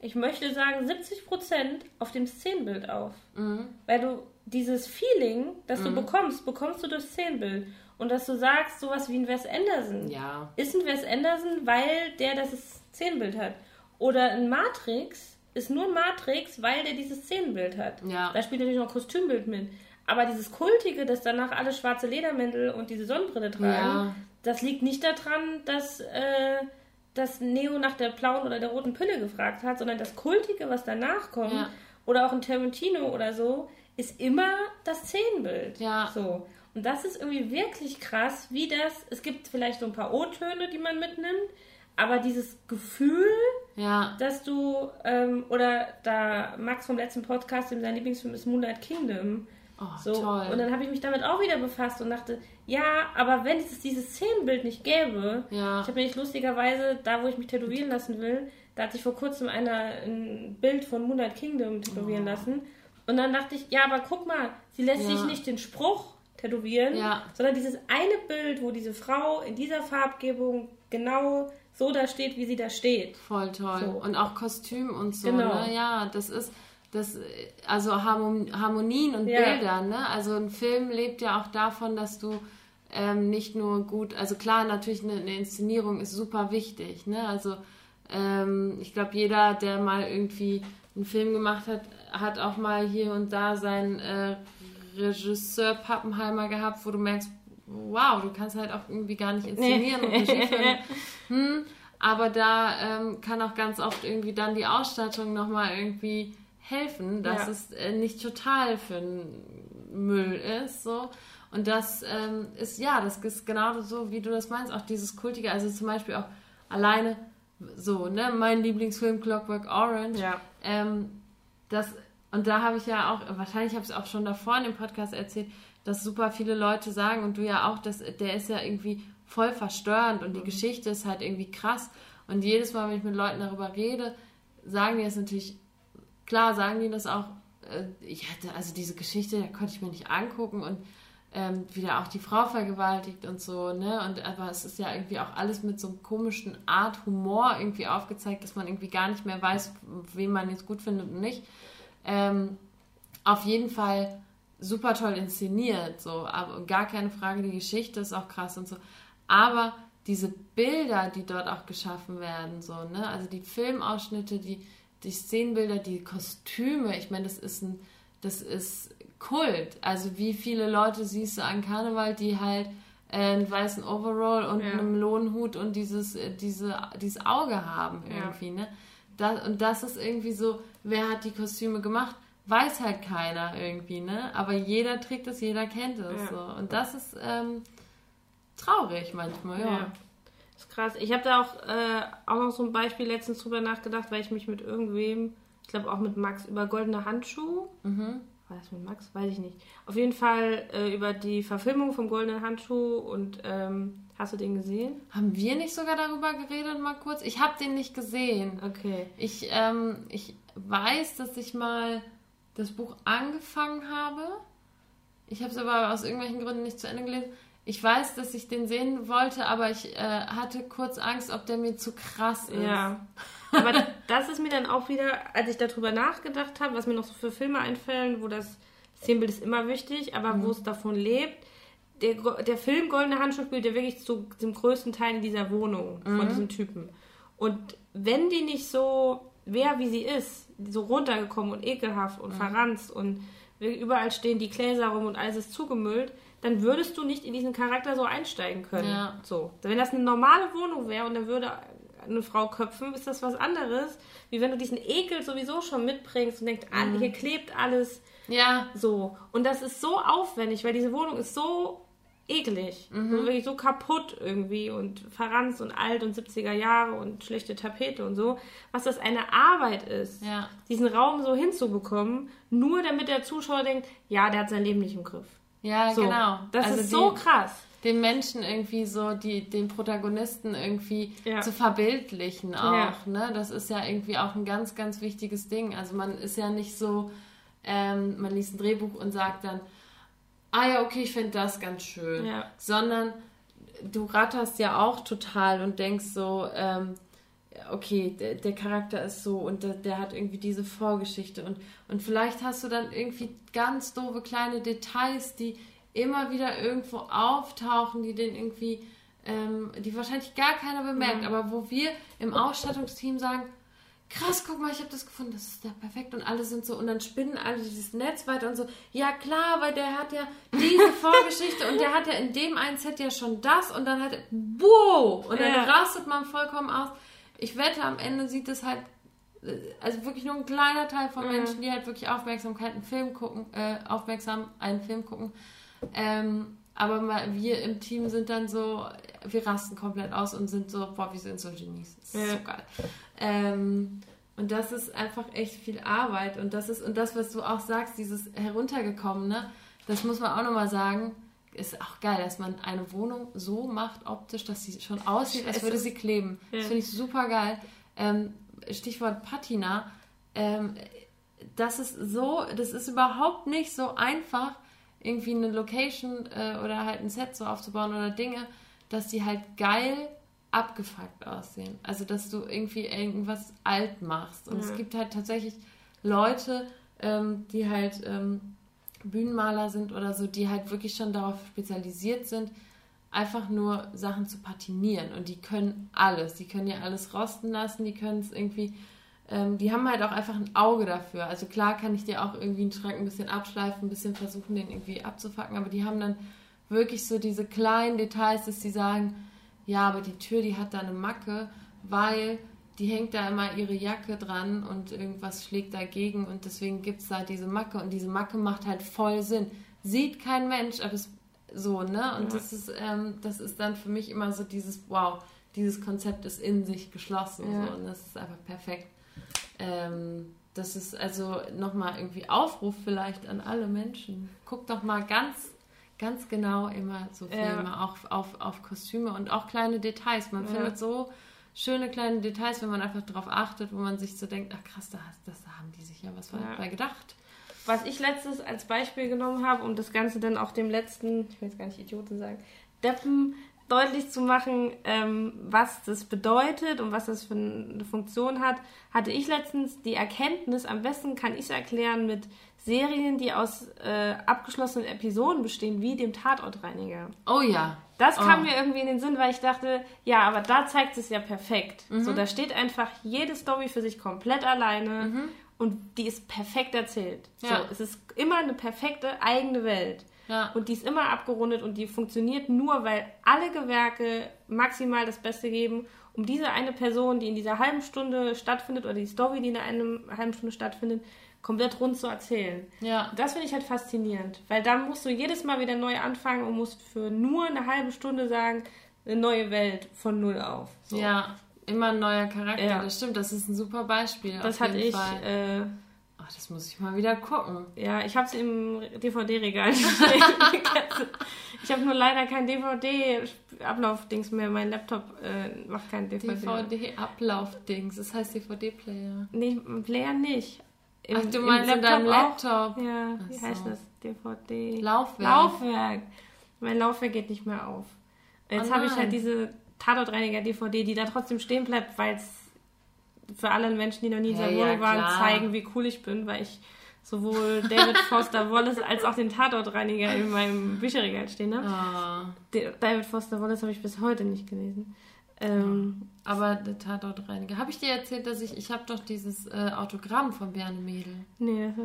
ich möchte sagen, 70 Prozent auf dem Szenenbild auf. Mhm. Weil du dieses Feeling, das mhm. du bekommst, bekommst du durch Szenenbild und dass du sagst, sowas wie ein Wes Anderson. Ja. Ist ein Wes Anderson, weil der das Szenenbild hat. Oder ein Matrix ist nur ein Matrix, weil der dieses Szenenbild hat. Ja. Da spielt natürlich noch Kostümbild mit. Aber dieses Kultige, dass danach alle schwarze Ledermäntel und diese Sonnenbrille tragen, ja. das liegt nicht daran, dass, äh, dass Neo nach der blauen oder der roten Pille gefragt hat, sondern das Kultige, was danach kommt, ja. oder auch ein Tarantino oder so, ist immer das Szenenbild. Ja. So. Und das ist irgendwie wirklich krass, wie das. Es gibt vielleicht so ein paar O-Töne, die man mitnimmt, aber dieses Gefühl, ja. dass du, ähm, oder da Max vom letzten Podcast, sein Lieblingsfilm ist Moonlight Kingdom. Oh, so. Toll. Und dann habe ich mich damit auch wieder befasst und dachte, ja, aber wenn es dieses Szenenbild nicht gäbe, ja. ich habe mich lustigerweise, da wo ich mich tätowieren lassen will, da hat sich vor kurzem einer ein Bild von Moonlight Kingdom tätowieren oh. lassen. Und dann dachte ich, ja, aber guck mal, sie lässt ja. sich nicht den Spruch tätowieren, ja. sondern dieses eine Bild, wo diese Frau in dieser Farbgebung genau so da steht, wie sie da steht. Voll toll. So. Und auch Kostüm und so. Genau. Ne? Ja, das ist das, also Harmonien und ja. Bilder. Ne? Also ein Film lebt ja auch davon, dass du ähm, nicht nur gut, also klar, natürlich eine, eine Inszenierung ist super wichtig. Ne? Also ähm, ich glaube, jeder, der mal irgendwie einen Film gemacht hat, hat auch mal hier und da seinen äh, Regisseur Pappenheimer gehabt, wo du merkst, wow, du kannst halt auch irgendwie gar nicht inszenieren und Regie. Hm, aber da ähm, kann auch ganz oft irgendwie dann die Ausstattung nochmal irgendwie helfen, dass ja. es äh, nicht total für Müll ist. So. Und das ähm, ist, ja, das ist genau so, wie du das meinst, auch dieses Kultige, also zum Beispiel auch alleine so, ne, mein Lieblingsfilm Clockwork Orange. Ja. Ähm, das und da habe ich ja auch, wahrscheinlich habe ich es auch schon davor in dem Podcast erzählt, dass super viele Leute sagen und du ja auch, dass der ist ja irgendwie voll verstörend und die mhm. Geschichte ist halt irgendwie krass. Und jedes Mal, wenn ich mit Leuten darüber rede, sagen die es natürlich, klar sagen die das auch, äh, ich hatte, also diese Geschichte, da konnte ich mir nicht angucken und ähm, wieder auch die Frau vergewaltigt und so, ne? Und aber es ist ja irgendwie auch alles mit so einem komischen Art Humor irgendwie aufgezeigt, dass man irgendwie gar nicht mehr weiß, wen man jetzt gut findet und nicht. Ähm, auf jeden Fall super toll inszeniert, so, aber gar keine Frage, die Geschichte ist auch krass und so. Aber diese Bilder, die dort auch geschaffen werden, so, ne? Also die Filmausschnitte, die, die Szenenbilder, die Kostüme, ich meine, das ist ein, das ist Kult. Also wie viele Leute siehst du an Karneval, die halt äh, einen weißen Overall und ja. einen Lohnhut und dieses, äh, diese, dieses Auge haben irgendwie, ja. ne? Das, und das ist irgendwie so, wer hat die Kostüme gemacht? Weiß halt keiner irgendwie, ne? Aber jeder trägt es, jeder kennt es. Ja. So. Und das ist ähm, traurig manchmal, ja. ja. Das ist krass. Ich habe da auch, äh, auch noch so ein Beispiel letztens drüber nachgedacht, weil ich mich mit irgendwem, ich glaube auch mit Max, über goldene Handschuhe. Mhm. War das mit Max? Weiß ich nicht. Auf jeden Fall äh, über die Verfilmung vom goldenen Handschuh und ähm, hast du den gesehen? Haben wir nicht sogar darüber geredet, mal kurz? Ich habe den nicht gesehen. Okay. Ich, ähm, ich weiß, dass ich mal das Buch angefangen habe. Ich habe es aber aus irgendwelchen Gründen nicht zu Ende gelesen. Ich weiß, dass ich den sehen wollte, aber ich äh, hatte kurz Angst, ob der mir zu krass ist. Ja. Aber das ist mir dann auch wieder, als ich darüber nachgedacht habe, was mir noch so für Filme einfällen, wo das Szenenbild ist immer wichtig, aber mhm. wo es davon lebt. Der, der Film Goldene Handschuhe spielt ja wirklich zu dem größten Teil in dieser Wohnung mhm. von diesem Typen. Und wenn die nicht so wäre, wie sie ist, so runtergekommen und ekelhaft und mhm. verranzt und überall stehen die Gläser rum und alles ist zugemüllt, dann würdest du nicht in diesen Charakter so einsteigen können. Ja. So. Wenn das eine normale Wohnung wäre und dann würde eine Frau köpfen, ist das was anderes, wie wenn du diesen Ekel sowieso schon mitbringst und denkst, ah, mhm. hier klebt alles. Ja. So. Und das ist so aufwendig, weil diese Wohnung ist so eklig. Mhm. So wirklich so kaputt irgendwie und verranzt und alt und 70er Jahre und schlechte Tapete und so. Was das eine Arbeit ist, ja. diesen Raum so hinzubekommen, nur damit der Zuschauer denkt, ja, der hat sein Leben nicht im Griff. Ja, so. genau. Das also ist so krass. Den Menschen irgendwie so, die, den Protagonisten irgendwie ja. zu verbildlichen auch. Ja. Ne? Das ist ja irgendwie auch ein ganz, ganz wichtiges Ding. Also man ist ja nicht so, ähm, man liest ein Drehbuch und sagt dann, ah ja, okay, ich finde das ganz schön. Ja. Sondern du ratterst ja auch total und denkst so, ähm, okay, der, der, Charakter ist so und der, der, hat irgendwie diese Vorgeschichte und, und vielleicht hast du dann irgendwie ganz doofe kleine Details, die immer wieder irgendwo auftauchen, die den irgendwie, ähm, die wahrscheinlich gar keiner bemerkt, ja. aber wo wir im Ausstattungsteam sagen, krass, guck mal, ich habe das gefunden, das ist ja perfekt und alle sind so und dann spinnen alle dieses Netz weiter und so, ja klar, weil der hat ja diese Vorgeschichte und der hat ja in dem einen Set ja schon das und dann hat er, wow, und dann ja. rastet man vollkommen aus ich wette, am Ende sieht es halt, äh, also wirklich nur ein kleiner Teil von mhm. Menschen, die halt wirklich Aufmerksamkeit einen Film gucken, äh, aufmerksam einen Film gucken. Ähm, aber mal, wir im Team sind dann so, wir rasten komplett aus und sind so, boah, wir sind so Genies. Das ist ja. so geil. Ähm, und das ist einfach echt viel Arbeit. Und das ist, und das, was du auch sagst, dieses heruntergekommene, das muss man auch nochmal sagen, ist auch geil, dass man eine Wohnung so macht optisch, dass sie schon aussieht, als würde sie kleben. Ja. Das finde ich super geil. Ähm, Stichwort Patina. Ähm, das ist so, das ist überhaupt nicht so einfach, irgendwie eine Location äh, oder halt ein Set so aufzubauen oder Dinge, dass die halt geil abgefuckt aussehen. Also, dass du irgendwie irgendwas alt machst. Und ja. es gibt halt tatsächlich Leute, ähm, die halt ähm, Bühnenmaler sind oder so, die halt wirklich schon darauf spezialisiert sind, einfach nur Sachen zu patinieren. Und die können alles. Die können ja alles rosten lassen, die können es irgendwie. Ähm, die haben halt auch einfach ein Auge dafür. Also klar kann ich dir auch irgendwie einen Schrank ein bisschen abschleifen, ein bisschen versuchen, den irgendwie abzufacken, aber die haben dann wirklich so diese kleinen Details, dass sie sagen, ja, aber die Tür, die hat da eine Macke, weil die hängt da immer ihre Jacke dran und irgendwas schlägt dagegen und deswegen gibt es da diese Macke und diese Macke macht halt voll Sinn. Sieht kein Mensch, aber es so, ne? Und ja. das ist, ähm, das ist dann für mich immer so dieses, wow, dieses Konzept ist in sich geschlossen ja. so, und das ist einfach perfekt. Ähm, das ist also nochmal irgendwie Aufruf vielleicht an alle Menschen. Guckt doch mal ganz, ganz genau immer so Filme, ja. auch auf, auf Kostüme und auch kleine Details. Man findet so schöne kleine Details, wenn man einfach darauf achtet, wo man sich so denkt, ach krass, da, das, da haben die sich ja was ja. bei gedacht. Was ich letztes als Beispiel genommen habe, um das Ganze dann auch dem letzten, ich will jetzt gar nicht Idioten sagen, Deppen deutlich zu machen, ähm, was das bedeutet und was das für eine Funktion hat, hatte ich letztens die Erkenntnis, am besten kann ich es erklären mit Serien, die aus äh, abgeschlossenen Episoden bestehen, wie dem Tatortreiniger. Oh ja. Das kam Oh. mir irgendwie in den Sinn, weil ich dachte, ja, aber da zeigt es ja perfekt. Mhm. So, da steht einfach jede Story für sich komplett alleine und die ist perfekt erzählt. Mhm. Ja. So, es ist immer eine perfekte eigene Welt. Ja. Und die ist immer abgerundet und die funktioniert nur, weil alle Gewerke maximal das Beste geben, um diese eine Person, die in dieser halben Stunde stattfindet, oder die Story, die in einer halben Stunde stattfindet, komplett rund zu erzählen. Ja. Das finde ich halt faszinierend, weil da musst du jedes Mal wieder neu anfangen und musst für nur eine halbe Stunde sagen, eine neue Welt von null auf. So. Ja. Immer ein neuer Charakter, Ja. das stimmt, das ist ein super Beispiel. Das hatte ich, äh, Ach, das muss ich mal wieder gucken. ja, ich habe es im DVD-Regal ich habe nur leider kein DVD-Ablaufdings mehr. Mein Laptop äh, macht kein DVD. DVD-Ablaufdings, das heißt DVD-Player. Nee, Player nicht. Im, Ach, du meinst in deinem auch. Laptop? Ja, wie Ach so. heißt das? DVD. Laufwerk. Laufwerk. Mein Laufwerk geht nicht mehr auf. Jetzt Oh habe ich halt diese Tatortreiniger-DVD, die da trotzdem stehen bleibt, weil es für alle Menschen, die noch nie in Ja, ja, Wohnung waren, klar. zeigen, wie cool ich bin, weil ich sowohl David Foster Wallace als auch den Tatortreiniger in meinem Bücherregal stehen habe. Ah, Den- David Foster Wallace habe ich bis heute nicht gelesen. Ähm, aber der Tatortreiniger. Habe ich dir erzählt, dass ich, ich habe doch dieses äh, Autogramm von Berne Mädel.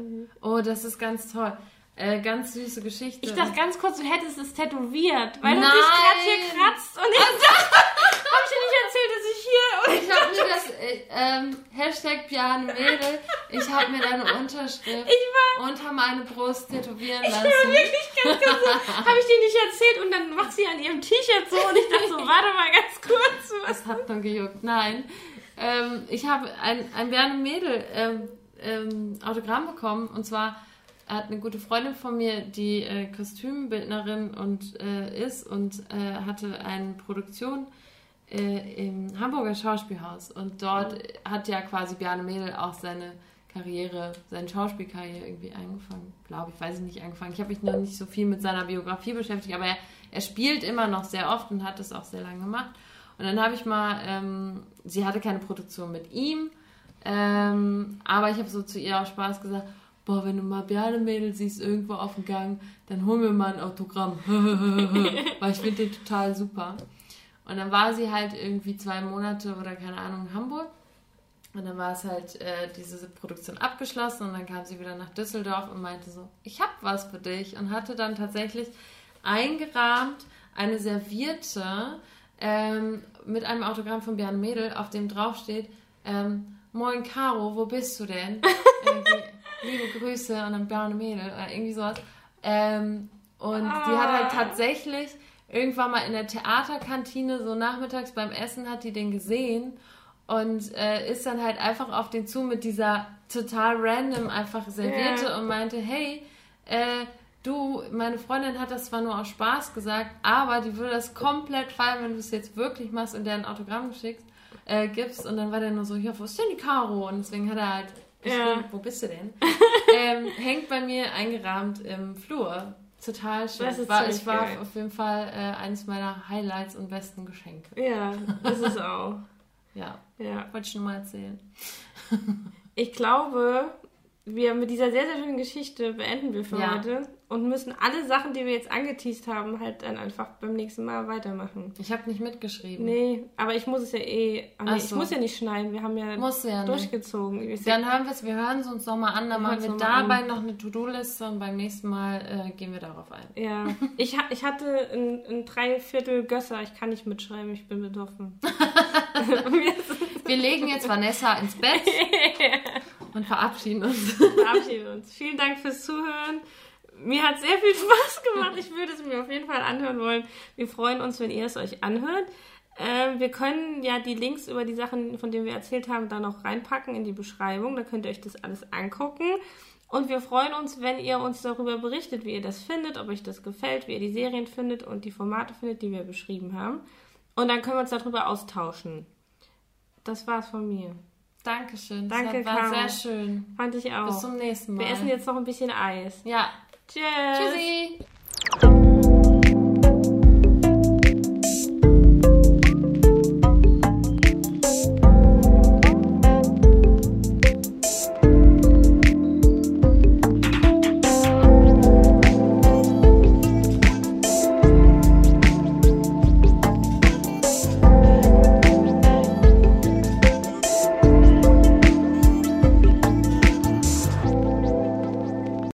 nee. Oh, das ist ganz toll. Äh, ganz süße Geschichte. Ich dachte ganz kurz, du hättest es tätowiert, weil du Nein. dich gerade hier kratzt und ich habe ich dir nicht erzählt, dass ich hier und Ich habe mir das, äh, ähm, Hashtag Bjane Mädel, ich habe mir deine Unterschrift ich war unter meine Brust tätowieren ich lassen. war wirklich ganz ganz habe ich dir nicht erzählt und dann macht sie an ihrem T-Shirt so und ich dachte so, warte mal ganz kurz. Was? Das hat nur gejuckt. Nein. Ähm, ich habe ein, ein Berne Mädel ähm, ähm, Autogramm bekommen und zwar hat eine gute Freundin von mir, die äh, Kostümbildnerin und äh, ist und äh, hatte eine Produktion äh, im Hamburger Schauspielhaus und dort hat ja quasi Bjarne Mädel auch seine Karriere, seine Schauspielkarriere irgendwie angefangen, glaube ich, weiß ich nicht angefangen. Ich habe mich noch nicht so viel mit seiner Biografie beschäftigt, aber er, er spielt immer noch sehr oft und hat es auch sehr lange gemacht. Und dann habe ich mal, ähm, sie hatte keine Produktion mit ihm, ähm, aber ich habe so zu ihr auch Spaß gesagt, boah, wenn du mal Bjarne Mädel siehst irgendwo auf dem Gang, dann hol mir mal ein Autogramm. Weil ich finde den total super. Und dann war sie halt irgendwie zwei Monate oder keine Ahnung in Hamburg. Und dann war es halt äh, diese Produktion abgeschlossen und dann kam sie wieder nach Düsseldorf und meinte so, ich hab was für dich und hatte dann tatsächlich eingerahmt eine Serviette ähm, mit einem Autogramm von Björn Mädel, auf dem draufsteht, ähm, Moin Caro, wo bist du denn? Liebe Grüße und dann Björn Mädel oder irgendwie sowas. Ähm, und die hat halt tatsächlich irgendwann mal in der Theaterkantine so nachmittags beim Essen hat die den gesehen und äh, ist dann halt einfach auf den zu mit dieser total random einfach Serviette Ja. und meinte, hey, äh, du, meine Freundin hat das zwar nur aus Spaß gesagt, aber die würde das komplett feiern, wenn du es jetzt wirklich machst und der ein Autogramm schickst, äh, gibst. Und dann war der nur so, ja, wo ist denn die Caro? Und deswegen hat er halt geschrieben, Ja. wo bist du denn? ähm, hängt bei mir eingerahmt im Flur. Total schön. Das ist war, ich war geil. auf jeden Fall äh, eines meiner Highlights und besten Geschenke. Ja, das ist auch. Ja, Ja. wollte ich nur mal erzählen. Ich glaube, wir mit dieser sehr, sehr schönen Geschichte beenden wir für Ja. heute und müssen alle Sachen, die wir jetzt angeteased haben, halt dann einfach beim nächsten Mal weitermachen. Ich habe nicht mitgeschrieben. Nee, aber ich muss es ja eh. Ah, nee, Ach Ich so. muss ja nicht schneiden. Wir haben ja ja nicht. durchgezogen. Ich Dann hören wir es, wir hören es uns nochmal an, dann Wir machen wir dabei an. noch eine To-Do-Liste und beim nächsten Mal äh, gehen wir darauf ein. Ja, ich, ha- ich hatte ein, ein Dreiviertel Gösser. Ich kann nicht mitschreiben, ich bin betroffen. Wir legen jetzt Vanessa ins Bett und verabschieden uns. verabschieden uns. Vielen Dank fürs Zuhören. Mir hat sehr viel Spaß gemacht. Ich würde es mir auf jeden Fall anhören wollen. Wir freuen uns, wenn ihr es euch anhört. Ähm, wir können ja die Links über die Sachen, von denen wir erzählt haben, da noch reinpacken in die Beschreibung. Da könnt ihr euch das alles angucken. Und wir freuen uns, wenn ihr uns darüber berichtet, wie ihr das findet, ob euch das gefällt, wie ihr die Serien findet und die Formate findet, die wir beschrieben haben. Und dann können wir uns darüber austauschen. Das war's von mir. Dankeschön. Danke, das war Caro. sehr schön. Fand ich auch. Bis zum nächsten Mal. wir essen jetzt noch ein bisschen Eis. Ja. Cheers. Cheers.